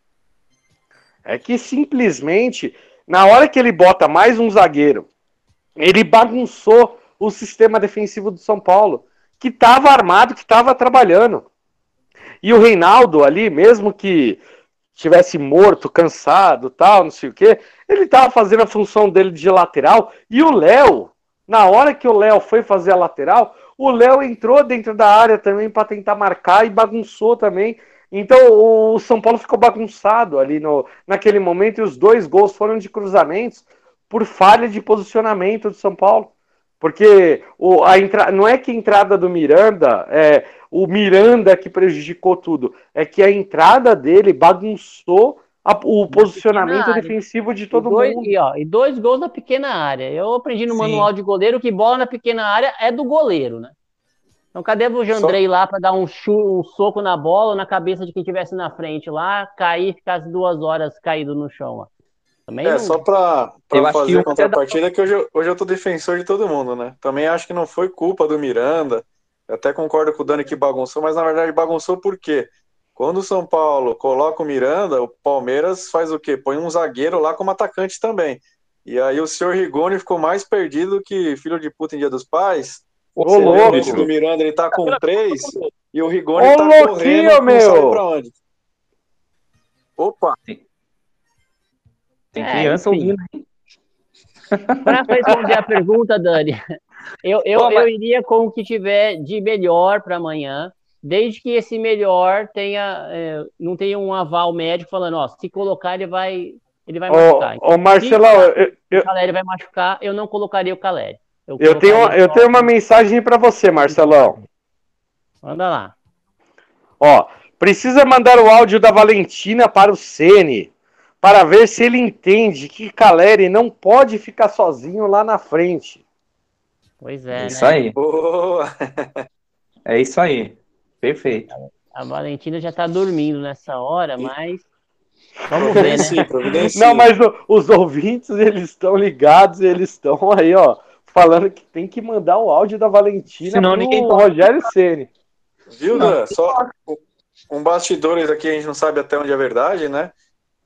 É que simplesmente, na hora que ele bota mais um zagueiro, ele bagunçou o sistema defensivo do São Paulo, que estava armado, que estava trabalhando. E o Reinaldo ali, mesmo que tivesse morto, cansado, tal, não sei o quê, ele estava fazendo a função dele de lateral. E o Léo, na hora que o Léo foi fazer a lateral, o Léo entrou dentro da área também para tentar marcar e bagunçou também. Então o São Paulo ficou bagunçado ali no, naquele momento e os dois gols foram de cruzamentos por falha de posicionamento do São Paulo. Porque o, a entra... não é que a entrada do Miranda é o Miranda que prejudicou tudo, é que a entrada dele bagunçou a- o posicionamento defensivo de E todo dois, mundo. e, ó, e dois gols na pequena área. Eu aprendi no Sim. manual de goleiro que bola na pequena área é do goleiro, né? Então cadê o Jandrei lá para dar um, chu- um soco na bola ou na cabeça de quem estivesse na frente lá, cair e ficar as duas horas caído no chão lá? Também É, não- só que fazer a contrapartida, que hoje, eu- hoje eu tô defensor de todo mundo, né? Também acho que não foi culpa do Miranda. Eu até concordo com o Dani que bagunçou, mas na verdade bagunçou por quê? Quando o São Paulo coloca o Miranda, o Palmeiras faz o quê? Põe um zagueiro lá como atacante também. E aí o senhor Rigoni ficou mais perdido que filho de puta em Dia dos Pais. Ô, Você o louco! lance do Miranda, ele tá com três e o Rigoni Ô, tá louquinho, correndo, meu! pra onde. Opa! Tem É, criança enfim. ouvindo. Para responder a pergunta, Dani, eu, eu, Pô, mas- eu iria com o que tiver de melhor para amanhã, desde que esse melhor tenha é, não tenha um aval médico falando, ó, se colocar ele vai ele vai machucar. Ô, ô Marcelão, eu, eu, o Caleri vai machucar, eu não colocaria o Caleri. Eu tenho, colocaria eu tenho uma mensagem para você, Marcelão. Manda lá. Ó, precisa mandar o áudio da Valentina para o Sene para ver se ele entende que Caleri não pode ficar sozinho lá na frente. Pois É é, isso né? aí. Boa! É isso aí. Perfeito. A Valentina já tá dormindo nessa hora, mas vamos ver, né? Não, mas os ouvintes, eles estão ligados, eles estão aí, ó, falando que tem que mandar o áudio da Valentina Senão pro ninguém. Rogério Ceni. Viu, Dan? Só um bastidores aqui, a gente não sabe até onde é verdade, né?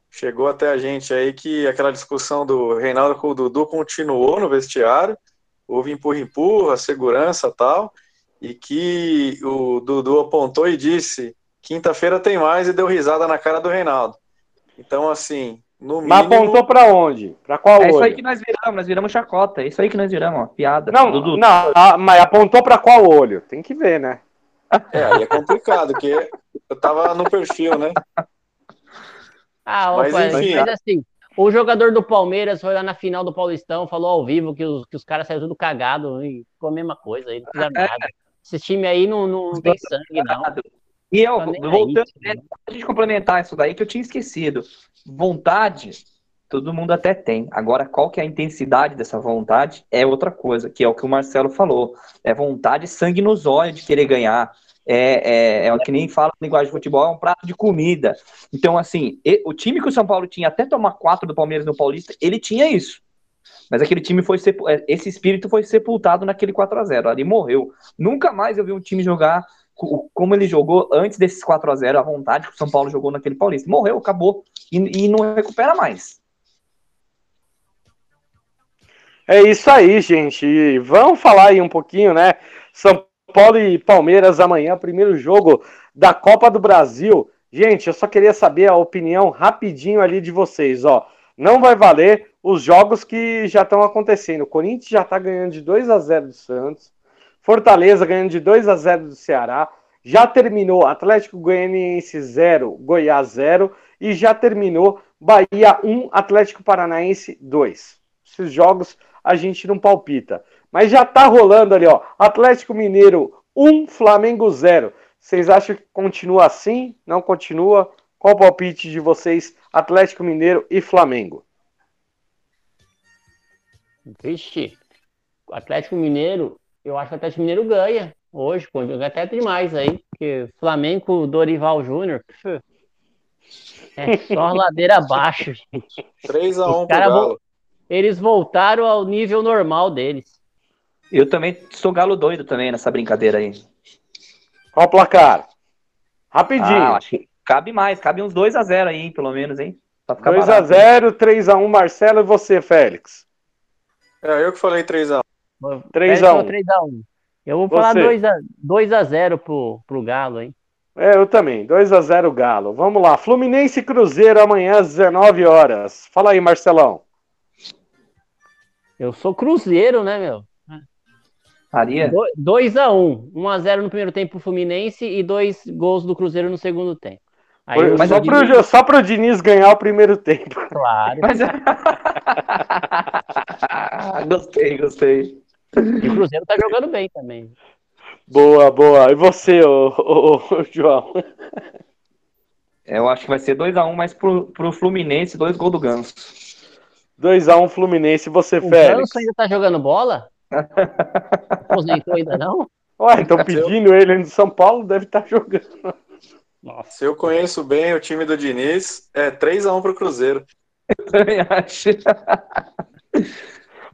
Chegou até a gente aí que aquela discussão do Reinaldo com o Dudu continuou no vestiário, houve empurra-empurra, segurança e tal, e que o Dudu apontou e disse: quinta-feira tem mais e deu risada na cara do Reinaldo. Então, assim, no Mas mínimo. apontou pra onde? Pra qual É isso aí olho? que nós viramos, nós viramos chacota. É isso aí que nós viramos, ó. Piada. Não, Dudu. não, ah, mas apontou pra qual olho? Tem que ver, né? É, aí é complicado, porque eu tava no perfil, né? Ah, Mas, opa, enfim. mas assim, o jogador do Palmeiras foi lá na final do Paulistão, falou ao vivo que os, que os caras saíram tudo cagado e ficou a mesma coisa, aí não fizeram nada. Esse time aí não, não, tem sangue, não. E eu, voltando, aí. né, a gente complementar isso daí que eu tinha esquecido. Vontade, todo mundo até tem. Agora, qual que é a intensidade dessa vontade é outra coisa, que é o que o Marcelo falou. É vontade, sangue nos olhos de querer ganhar. É, é, é o que nem fala na linguagem de futebol, é um prato de comida. Então, assim, o time que o São Paulo tinha até tomar quatro do Palmeiras no Paulista, ele tinha isso. Mas aquele time foi sepu- é, esse espírito foi sepultado naquele 4 a 0 ali morreu. Nunca mais eu vi um time jogar como ele jogou antes desses 4 a 0 a vontade que o São Paulo jogou naquele Paulista. Morreu, acabou. E, e não recupera mais. É isso aí, gente. Vamos falar aí um pouquinho, né? São Paulo e Palmeiras amanhã, primeiro jogo da Copa do Brasil. Gente, eu só queria saber a opinião rapidinho ali de vocês, ó. Não vai valer os jogos que já estão acontecendo. O Corinthians já tá ganhando de 2 a 0 do Santos. Fortaleza ganhando de 2 a 0 do Ceará. Já terminou Atlético Goianiense 0, Goiás 0 e já terminou Bahia 1, Atlético Paranaense 2. Esses jogos a gente não palpita. Mas já tá rolando ali, ó. Atlético Mineiro 1, Flamengo 0. Vocês acham que continua assim? Não continua? Qual o palpite de vocês, Atlético Mineiro e Flamengo? Vixe, Atlético Mineiro, eu acho que o Atlético Mineiro ganha hoje, pô, até demais aí, porque Flamengo, Dorival Júnior, é só ladeira abaixo, gente. 3x1 Os pro cara Galo. Eles voltaram ao nível normal deles. Eu também sou galo doido também nessa brincadeira aí. Qual o placar? Rapidinho. Ah, acho que cabe mais, cabe uns 2 a 0 aí, hein, pelo menos, hein? Pra ficar 2 a barato. 0 3x1 Marcelo e você, Félix. É, eu que falei 3x1. 3 a 1. 3x1. Eu vou falar Você. 2 a, 2 a 0 pro, pro Galo, hein? É, eu também. 2 a 0 Galo. Vamos lá. Fluminense e Cruzeiro amanhã às 19 horas. Fala aí, Marcelão. Eu sou Cruzeiro, né, meu? Faria? 2x1. 1x0 no primeiro tempo pro Fluminense e dois gols do Cruzeiro no segundo tempo. Aí mas só, pro, só pro Diniz ganhar o primeiro tempo. Claro. Mas... gostei, gostei. E o Cruzeiro tá jogando bem também. Boa, boa. E você, ô, ô, ô, João? Eu acho que vai ser 2x1, mas pro, pro Fluminense, dois gols do Ganso. 2x1 Fluminense. E você, O Félix? Ganso ainda tá jogando bola? Aposentou ainda não? Ué, estão pedindo ele no São Paulo, deve estar jogando. Nossa. Se eu conheço bem o time do Diniz, é 3x1 pro Cruzeiro. Também acho.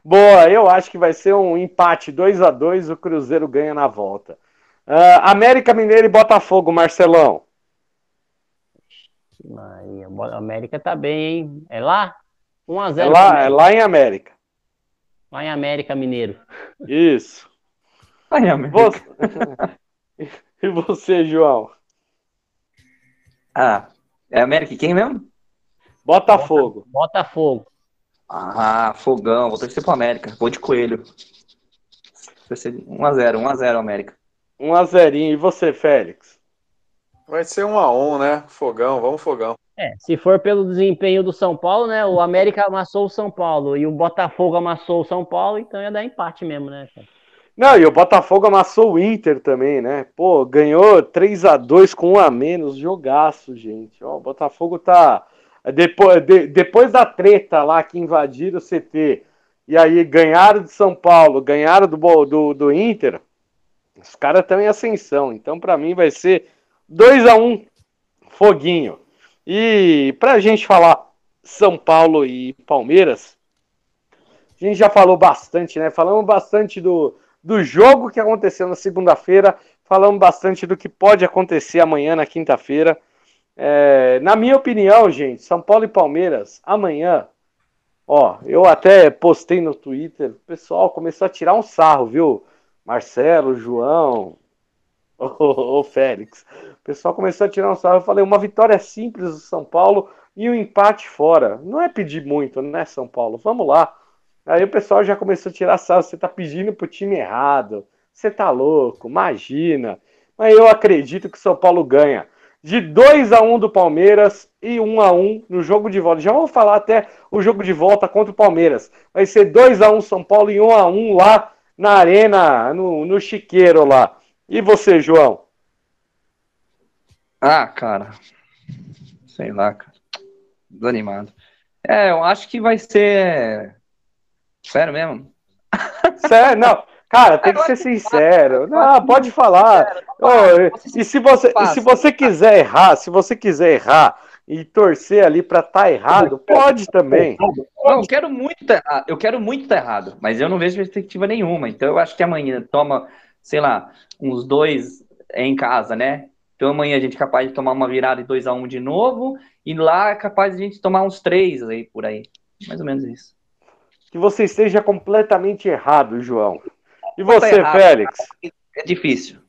Boa, eu acho que vai ser um empate 2 a 2 o Cruzeiro ganha na volta. Ah, América Mineiro e Botafogo, Marcelão. Maria, América tá bem, hein? É lá? 1x0 É lá, é lá em América. lá em América Mineiro. Isso. Ai, amigo. Você... e você, João? Ah, é América quem mesmo? Botafogo. Botafogo. Ah, fogão, vou torcer pro América. Vou de coelho. Vai ser 1x0, 1x0 América. 1 a 0 E você, Félix? Vai ser 1x1, né? Fogão, vamos fogão. É, se for pelo desempenho do São Paulo, né? O América amassou o São Paulo e o Botafogo amassou o São Paulo, então ia dar empate mesmo, né? cara? Não, e o Botafogo amassou o Inter também, né? Pô, ganhou 3 a 2 com um a menos, jogaço, gente. Ó, o Botafogo tá depois, de- depois da treta lá que invadiram o CT e aí ganharam de São Paulo, ganharam do, do, do Inter. Os caras estão em ascensão, então pra mim vai ser 2 a 1 Foguinho. E pra gente falar São Paulo e Palmeiras, a gente já falou bastante, né? Falamos bastante do, do jogo que aconteceu na segunda-feira, falamos bastante do que pode acontecer amanhã, na quinta-feira. É, na minha opinião, gente, São Paulo e Palmeiras, amanhã, ó, eu até postei no Twitter, o pessoal começou a tirar um sarro, viu? Marcelo, João, ô, Félix. O pessoal começou a tirar um sarro. Eu falei, uma vitória simples do São Paulo e um empate fora. Não é pedir muito, né, São Paulo? Vamos lá. Aí o pessoal já começou a tirar sarro. Você tá pedindo pro time errado. Você tá louco, imagina. Mas eu acredito que o São Paulo ganha. De 2 a 1 do Palmeiras e 1 a 1 no jogo de volta. Já vamos falar até o jogo de volta contra o Palmeiras. Vai ser 2 a 1 São Paulo e 1 a 1 lá na arena, no, no Chiqueiro lá. E você, João? Ah, cara. Sei lá, cara. Desanimado. É, eu acho que vai ser. Sério mesmo? Sério, não. Cara, tem que ser sincero. Não, pode falar. Oh, e se você, e se você quiser errar, se você quiser errar e torcer ali para estar tá errado, pode também. Não, eu quero muito tá errado, eu quero muito estar tá errado, mas eu não vejo perspectiva nenhuma. Então eu acho que amanhã toma, sei lá, uns dois em casa, né? Então amanhã a gente é capaz de tomar uma virada de 2 a 1 um de novo, e lá é capaz de a gente tomar uns três aí por aí. Mais ou menos isso. Que você esteja completamente errado, João. E você, errado, Félix? É difícil.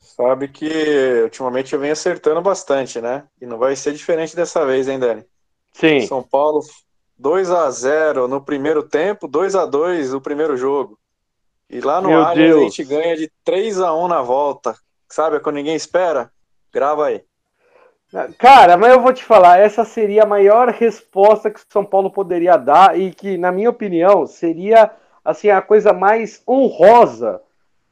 Sabe que ultimamente eu venho acertando bastante, né? E não vai ser diferente dessa vez, hein, Dani? Sim. São Paulo 2 a 0 no primeiro tempo, 2 a 2 no primeiro jogo. E lá no Allianz a gente ganha de 3 a 1 na volta. Sabe quando ninguém espera? Grava aí. Cara, mas eu vou te falar, essa seria a maior resposta que o São Paulo poderia dar e que, na minha opinião, seria assim a coisa mais honrosa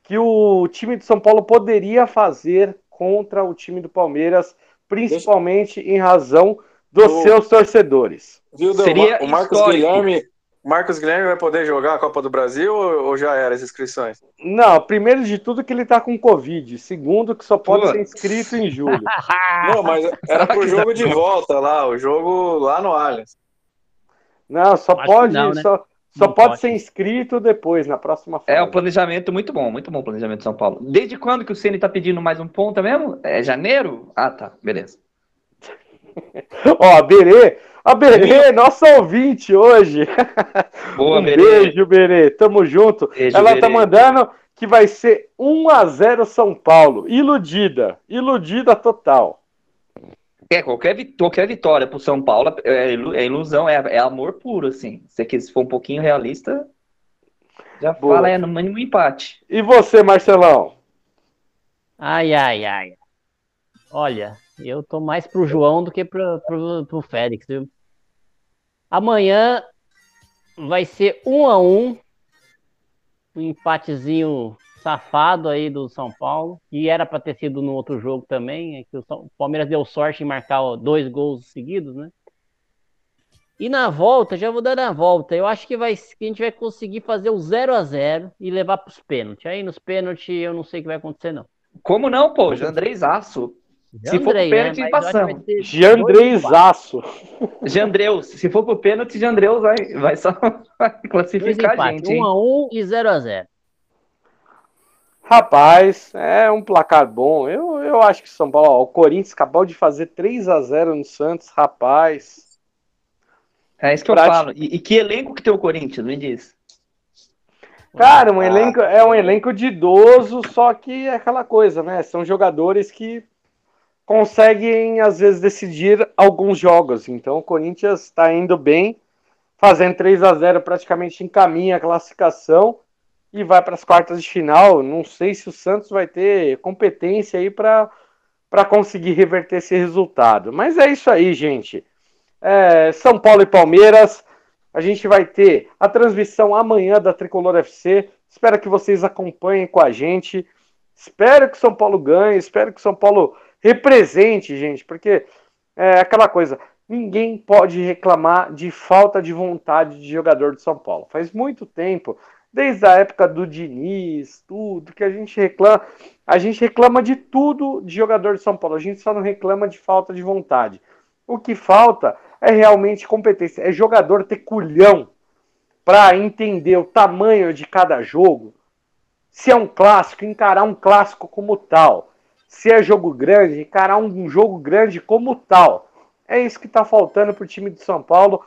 que o time de São Paulo poderia fazer contra o time do Palmeiras, principalmente Deixa... em razão dos o... seus torcedores. Viu, Seria o Marcos histórico. Guilherme, Marcos Guilherme vai poder jogar a Copa do Brasil ou, já era as inscrições? Não, primeiro de tudo que ele tá com Covid. Segundo, que só pode Pô. ser inscrito em julho. Não, mas era pro jogo de volta lá, o jogo lá no Allianz. Não, só Acho pode. Não, né? só, só pode, pode, ser inscrito depois, na próxima fase. É um planejamento muito bom, muito bom o planejamento de São Paulo. Desde quando que o Ceni tá pedindo mais um ponto mesmo? É janeiro? Ah, tá, beleza. Ó, a Berê, a Berê, nossa ouvinte hoje. Boa, um Berê. beijo, Berê, tamo junto. Beijo, Ela tá Berê. tá mandando que vai ser 1 a 0 São Paulo. Iludida, iludida total. É, qualquer, qualquer vitória pro São Paulo é, é ilusão, é, é, amor puro, assim. Se for um pouquinho realista, já Boa. fala, é no mínimo empate. E você, Marcelão? Ai, ai, ai. Olha, eu tô mais pro João do que pro, pro, pro Félix, viu? Amanhã vai ser um a um. Um empatezinho safado aí do São Paulo, que era para ter sido no outro jogo também, é que o Palmeiras deu sorte em marcar dois gols seguidos, né? E na volta, já vou dar na volta, eu acho que, vai, que a gente vai conseguir fazer o 0 a 0 e levar para os pênaltis. Aí nos pênaltis eu não sei o que vai acontecer, não. Como não, pô? Jandrei Aço. Se for pro pênalti, né? passamos. Jandreizaço. Jandreus. Se for pro pênalti, Jandreus vai, vai só classificar a gente. 1 x 1 e 0 a 0 Rapaz, é um placar bom. Eu, eu acho que São Paulo, ó, o Corinthians acabou de fazer 3 a 0 no Santos, rapaz. É isso que eu falo. E, e, que elenco que tem o Corinthians, me diz. Cara, um elenco, é um elenco de idoso, só que é aquela coisa, né? São jogadores que conseguem, às vezes, decidir alguns jogos. Então, o Corinthians está indo bem, fazendo 3 a 0 praticamente encaminha a classificação e vai para as quartas de final. Não sei se o Santos vai ter competência aí para conseguir reverter esse resultado. Mas é isso aí, gente. É, São Paulo e Palmeiras. A gente vai ter a transmissão amanhã da Tricolor FC. Espero que vocês acompanhem com a gente. Espero que São Paulo ganhe. Espero que São Paulo represente, gente, porque é aquela coisa. Ninguém pode reclamar de falta de vontade de jogador de São Paulo. Faz muito tempo desde a época do Diniz, tudo, que a gente reclama. A gente reclama de tudo de jogador de São Paulo, a gente só não reclama de falta de vontade. O que falta é realmente competência, é jogador ter culhão para entender o tamanho de cada jogo. Se é um clássico, encarar um clássico como tal. Se é jogo grande, encarar um jogo grande como tal. É isso que está faltando para o time de São Paulo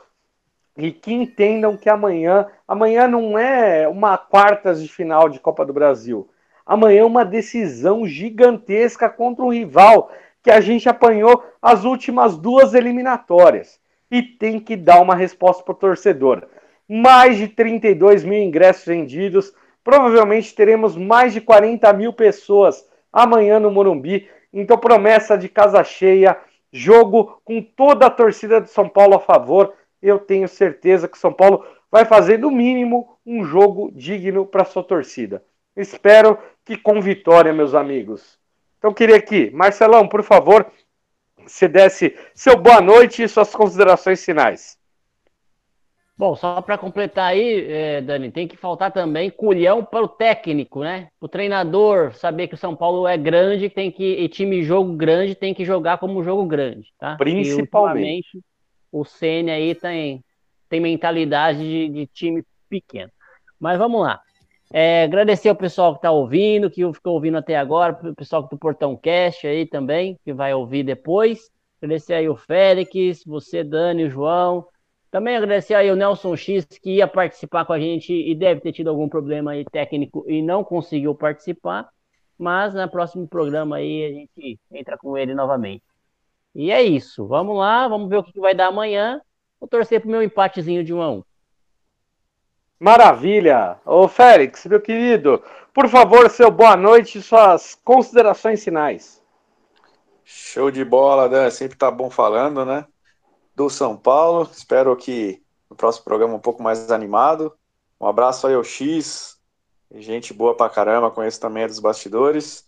e que entendam que amanhã, amanhã não é uma quartas de final de Copa do Brasil. Amanhã é uma decisão gigantesca contra um rival que a gente apanhou as últimas duas eliminatórias. E tem que dar uma resposta para o torcedor. Mais de 32 mil ingressos vendidos. Provavelmente teremos mais de 40 mil pessoas amanhã no Morumbi. Então, promessa de casa cheia, jogo com toda a torcida de São Paulo a favor eu tenho certeza que o São Paulo vai fazer, no mínimo, um jogo digno para sua torcida. Espero que com vitória, meus amigos. Então, queria aqui, Marcelão, por favor, se desse seu boa noite e suas considerações finais. Bom, só para completar aí, é, Dani, tem que faltar também culhão para o técnico, né? O treinador saber que o São Paulo é grande, tem que e time jogo grande tem que jogar como jogo grande, tá? Principalmente. O Cn aí tem tem mentalidade de, de, time pequeno. Mas vamos lá. É, agradecer ao pessoal que está ouvindo, que ficou ouvindo até agora, o pessoal do Portão Cast aí também, que vai ouvir depois. Agradecer aí o Félix, você, Dani, o João, também agradecer aí o Nelson X, que ia participar com a gente e deve ter tido algum problema aí técnico e não conseguiu participar. Mas no próximo programa aí a gente entra com ele novamente. E é isso. Vamos lá, vamos ver o que vai dar amanhã. Vou torcer pro meu empatezinho de 1 a 1. Maravilha! Ô Félix, meu querido, por favor, seu boa noite e suas considerações finais. Show de bola, Dan. Sempre tá bom falando, né? do São Paulo. Espero que no próximo programa um pouco mais animado. Um abraço aí ao X, gente boa pra caramba, conheço também dos bastidores.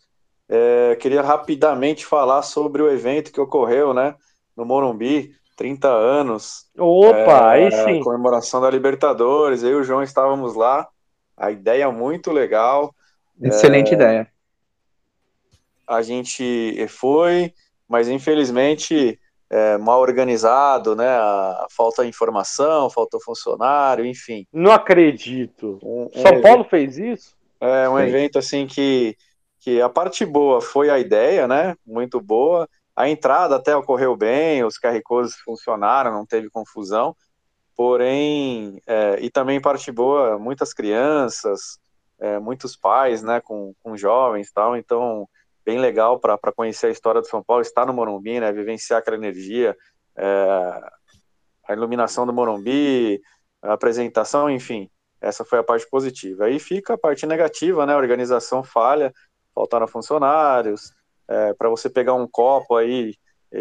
É, queria rapidamente falar sobre o evento que ocorreu, né, no Morumbi, 30 anos. Opa, é, aí sim. Comemoração da Libertadores, eu e o João estávamos lá. A ideia muito legal. Excelente é, ideia. A gente foi, mas infelizmente é, mal organizado, né? A, falta informação, faltou funcionário, enfim. Não acredito. Um, um São Paulo fez isso? É um Sim. evento assim que, que a parte boa foi a ideia, né? Muito boa. A entrada até ocorreu bem, os QR codes funcionaram, não teve confusão. Porém, é, e também parte boa, muitas crianças, é, muitos pais, né, com, com jovens tal. Então, bem legal para conhecer a história do São Paulo, estar no Morumbi, né, vivenciar aquela energia, é, a iluminação do Morumbi, a apresentação, enfim, essa foi a parte positiva. Aí fica a parte negativa, né, a organização falha, faltaram funcionários, é, para você pegar um copo aí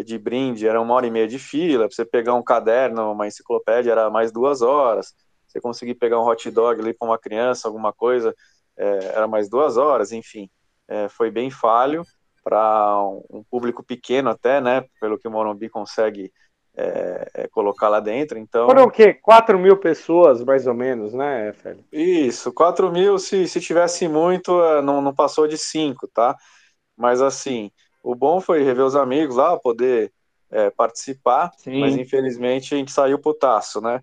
de brinde era uma hora e meia de fila, para você pegar um caderno, uma enciclopédia era mais duas horas, você conseguir pegar um hot dog ali para uma criança, alguma coisa, é, era mais duas horas, enfim é, foi bem falho para um público pequeno até, né? Pelo que o Morumbi consegue é, é, colocar lá dentro. Então foram o quê? 4 mil pessoas, mais ou menos, né, Félix? Isso, 4 mil, se, se tivesse muito, é, não, não passou de 5, tá? Mas assim, o bom foi rever os amigos lá, poder é, participar, Sim. mas infelizmente a gente saiu putaço, né?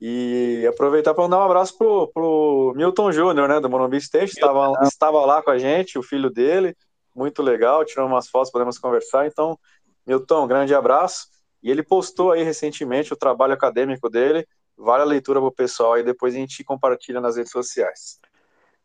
E aproveitar para mandar um abraço pro, pro Milton Júnior, né, do Morumbi State, estava, estava lá com a gente, o filho dele, muito legal, tiramos umas fotos, podemos conversar. Então, Milton, grande abraço. E ele postou aí recentemente o trabalho acadêmico dele, vale a leitura para o pessoal e depois a gente compartilha nas redes sociais.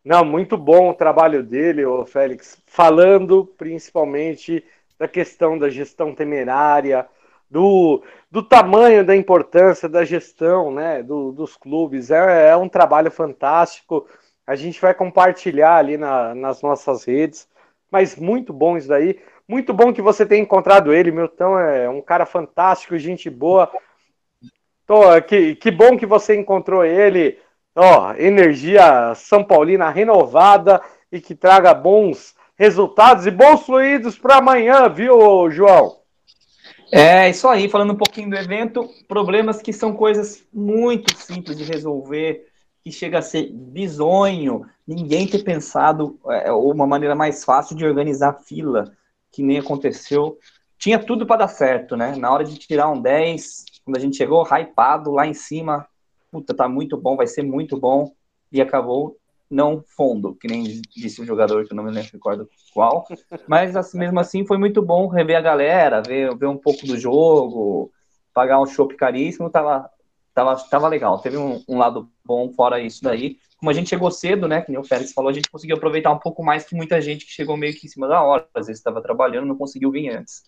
Não, muito bom o trabalho dele, o Félix, falando principalmente da questão da gestão temerária, do, do tamanho da importância da gestão né, do, dos clubes. É, é um trabalho fantástico. A gente vai compartilhar ali na, nas nossas redes. Mas muito bom isso daí. Muito bom que você tenha encontrado ele. Milton é um cara fantástico, gente boa. Tô, que, que bom que você encontrou ele. Ó, energia São Paulina renovada e que traga bons resultados e bons fluidos para amanhã, viu, João? É, isso aí, falando um pouquinho do evento, problemas que são coisas muito simples de resolver, que chega a ser bizonho, ninguém ter pensado é, uma maneira mais fácil de organizar fila, que nem aconteceu. Tinha tudo para dar certo, né? Na hora de tirar um 10, quando a gente chegou hypado lá em cima, puta, tá muito bom, vai ser muito bom, e acabou não fundo, que nem disse o jogador que eu não me recordo qual, mas assim, mesmo assim foi muito bom rever a galera, ver, ver um pouco do jogo, pagar um chopp caríssimo, tava, tava, tava legal, teve um, um, lado bom fora isso daí, como a gente chegou cedo, né, que o Félix falou, a gente conseguiu aproveitar um pouco mais que muita gente que chegou meio que em cima da hora, às vezes estava trabalhando, não conseguiu vir antes.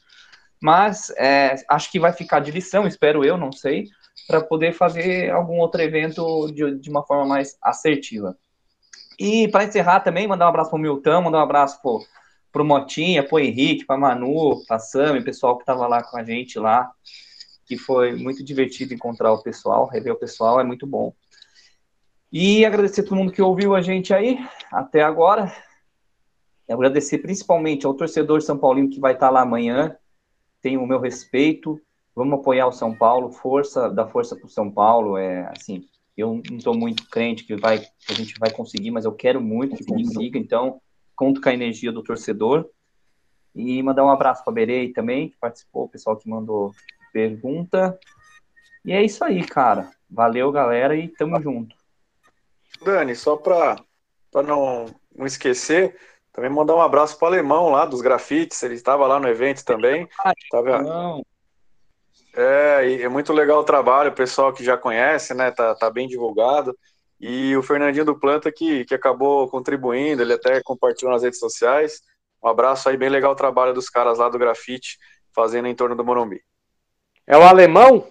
Mas é, acho que vai ficar de lição, espero eu, não sei, para poder fazer algum outro evento de, de uma forma mais assertiva. E para encerrar também, mandar um abraço pro Milton, mandar um abraço pro, pro Motinha, pro Henrique, pra Manu, pra Sam, o pessoal que estava lá com a gente lá, que foi muito divertido encontrar o pessoal, rever o pessoal, é muito bom. E agradecer a todo mundo que ouviu a gente aí até agora. Agradecer principalmente ao torcedor São Paulino que vai estar lá amanhã. Tem o meu respeito. Vamos apoiar o São Paulo. Força, da força para o São Paulo. É assim, eu não estou muito crente que, vai, a gente vai conseguir, mas eu quero muito que consiga. Então, conto com a energia do torcedor. E mandar um abraço para Berei também, que participou, o pessoal que mandou pergunta. E é isso aí, cara. Valeu, galera, e tamo junto. Dani, só para não, não esquecer, também mandar um abraço para o alemão lá dos grafites, ele estava lá no evento também. Tava... Não. É, é muito legal o trabalho, o pessoal que já conhece, né? Tá, tá bem divulgado. E o Fernandinho do Planta que, que acabou contribuindo, ele até compartilhou nas redes sociais. Um abraço aí, bem legal o trabalho dos caras lá do grafite, fazendo em torno do Morumbi. É o alemão?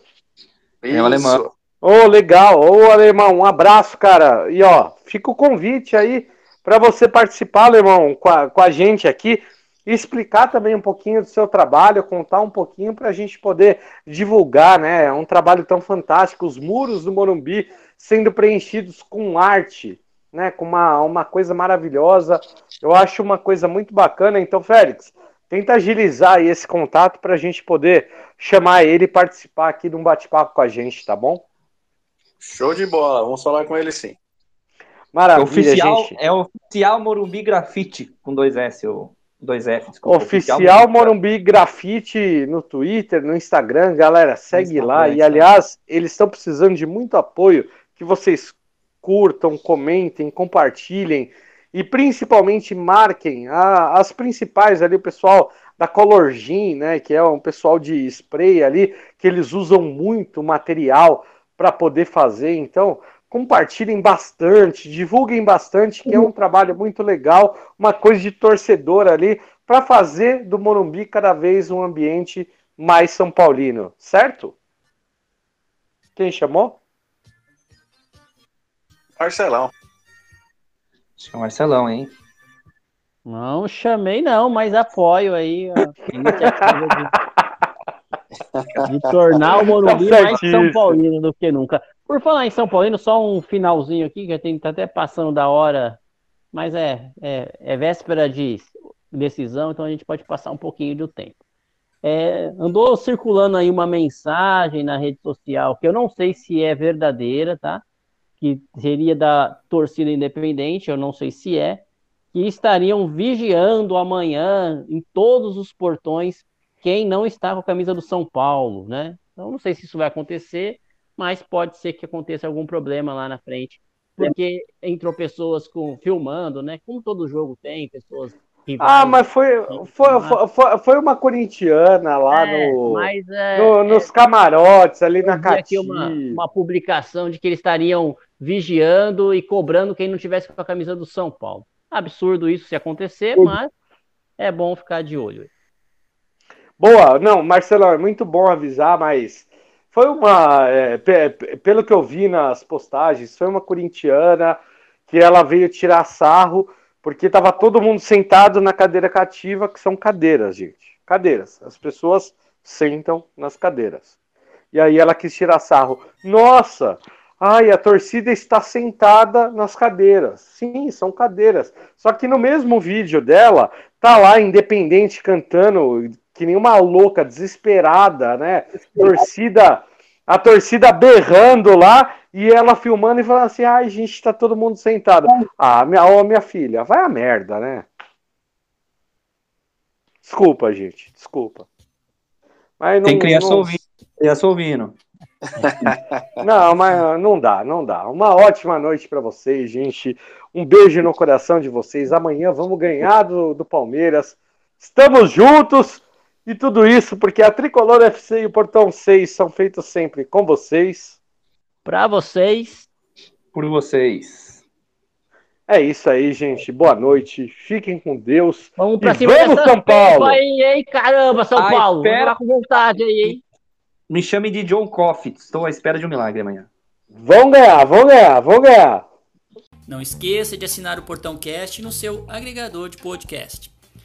Isso. É o alemão. Ô, oh, legal. Ô, oh, alemão, um abraço, cara. E ó, fica o convite aí para você participar, alemão, com a, com a gente aqui explicar também um pouquinho do seu trabalho, contar um pouquinho para a gente poder divulgar, né? É um trabalho tão fantástico, os muros do Morumbi sendo preenchidos com arte, né? Com uma, uma coisa maravilhosa. Eu acho uma coisa muito bacana. Então, Félix, tenta agilizar aí esse contato para a gente poder chamar ele e participar aqui de um bate-papo com a gente, tá bom? Show de bola, vamos falar com ele sim. Maravilha, é oficial, gente. É oficial Morumbi Grafite, com dois S, ou dois F, desculpa. Oficial, oficial Morumbi Grafite no Twitter, no Instagram, galera, segue Instagram, lá. E aliás, eles estão precisando de muito apoio, que vocês curtam, comentem, compartilhem e principalmente marquem a, as principais ali, o pessoal da Color Gin, né, que é um pessoal de spray ali, que eles usam muito material para poder fazer. Então, compartilhem bastante, divulguem bastante, que é um trabalho muito legal, uma coisa de torcedor ali, para fazer do Morumbi cada vez um ambiente mais São Paulino, certo? Quem chamou? Marcelão. Acho que é o Marcelão, hein? Não chamei não, mas apoio aí de, tornar o Morumbi tá mais São Paulino do que nunca. Por falar em São Paulino, só um finalzinho aqui, que tem, tá até passando da hora, mas é, é, é, véspera de decisão, então a gente pode passar um pouquinho do tempo. É, andou circulando aí uma mensagem na rede social, que eu não sei se é verdadeira, tá? Que seria da torcida independente, eu não sei se é, que estariam vigiando amanhã em todos os portões quem não está com a camisa do São Paulo, né? Então não sei se isso vai acontecer, mas pode ser que aconteça algum problema lá na frente, porque entrou pessoas com filmando, né? Como todo jogo tem, pessoas ah, mas foi, foi, foi, foi, uma corintiana lá é, no, mas, é, no, nos é, camarotes, ali na aqui uma, uma publicação de que eles estariam vigiando e cobrando quem não tivesse com a camisa do São Paulo. Absurdo isso se acontecer, mas é bom ficar de olho. Boa, não, Marcelo, é muito bom avisar, mas foi uma, é, pelo que eu vi nas postagens, foi uma corintiana que ela veio tirar sarro porque estava todo mundo sentado na cadeira cativa, que são cadeiras, gente. Cadeiras. As pessoas sentam nas cadeiras. E aí ela quis tirar sarro. Nossa, ai, a torcida está sentada nas cadeiras. Sim, são cadeiras. Só que no mesmo vídeo dela, tá lá Independente cantando que nem uma louca, desesperada, né? Torcida, a torcida berrando lá e ela filmando e falando assim: ai, gente, tá todo mundo sentado. Ah, minha, oh, minha filha, vai a merda, né? Desculpa, gente, desculpa. Mas não, Tem criança não... ouvindo. Criança ouvindo. não, mas não dá, não dá. Uma ótima noite para vocês, gente. Um beijo no coração de vocês. Amanhã vamos ganhar do, do Palmeiras. Estamos juntos. E tudo isso porque a Tricolor FC e o Portão 6 são feitos sempre com vocês. Para vocês. Por vocês. É isso aí, gente. Boa noite. Fiquem com Deus. Vamos para cima vamos, São Paulo. Aí, hein? Caramba, São Ai, Paulo. Espera... com vontade aí, hein? Me chame de John Coffey. Estou à espera de um milagre amanhã. Vão ganhar, vão ganhar, vão ganhar. Não esqueça de assinar o Portão Cast no seu agregador de podcast.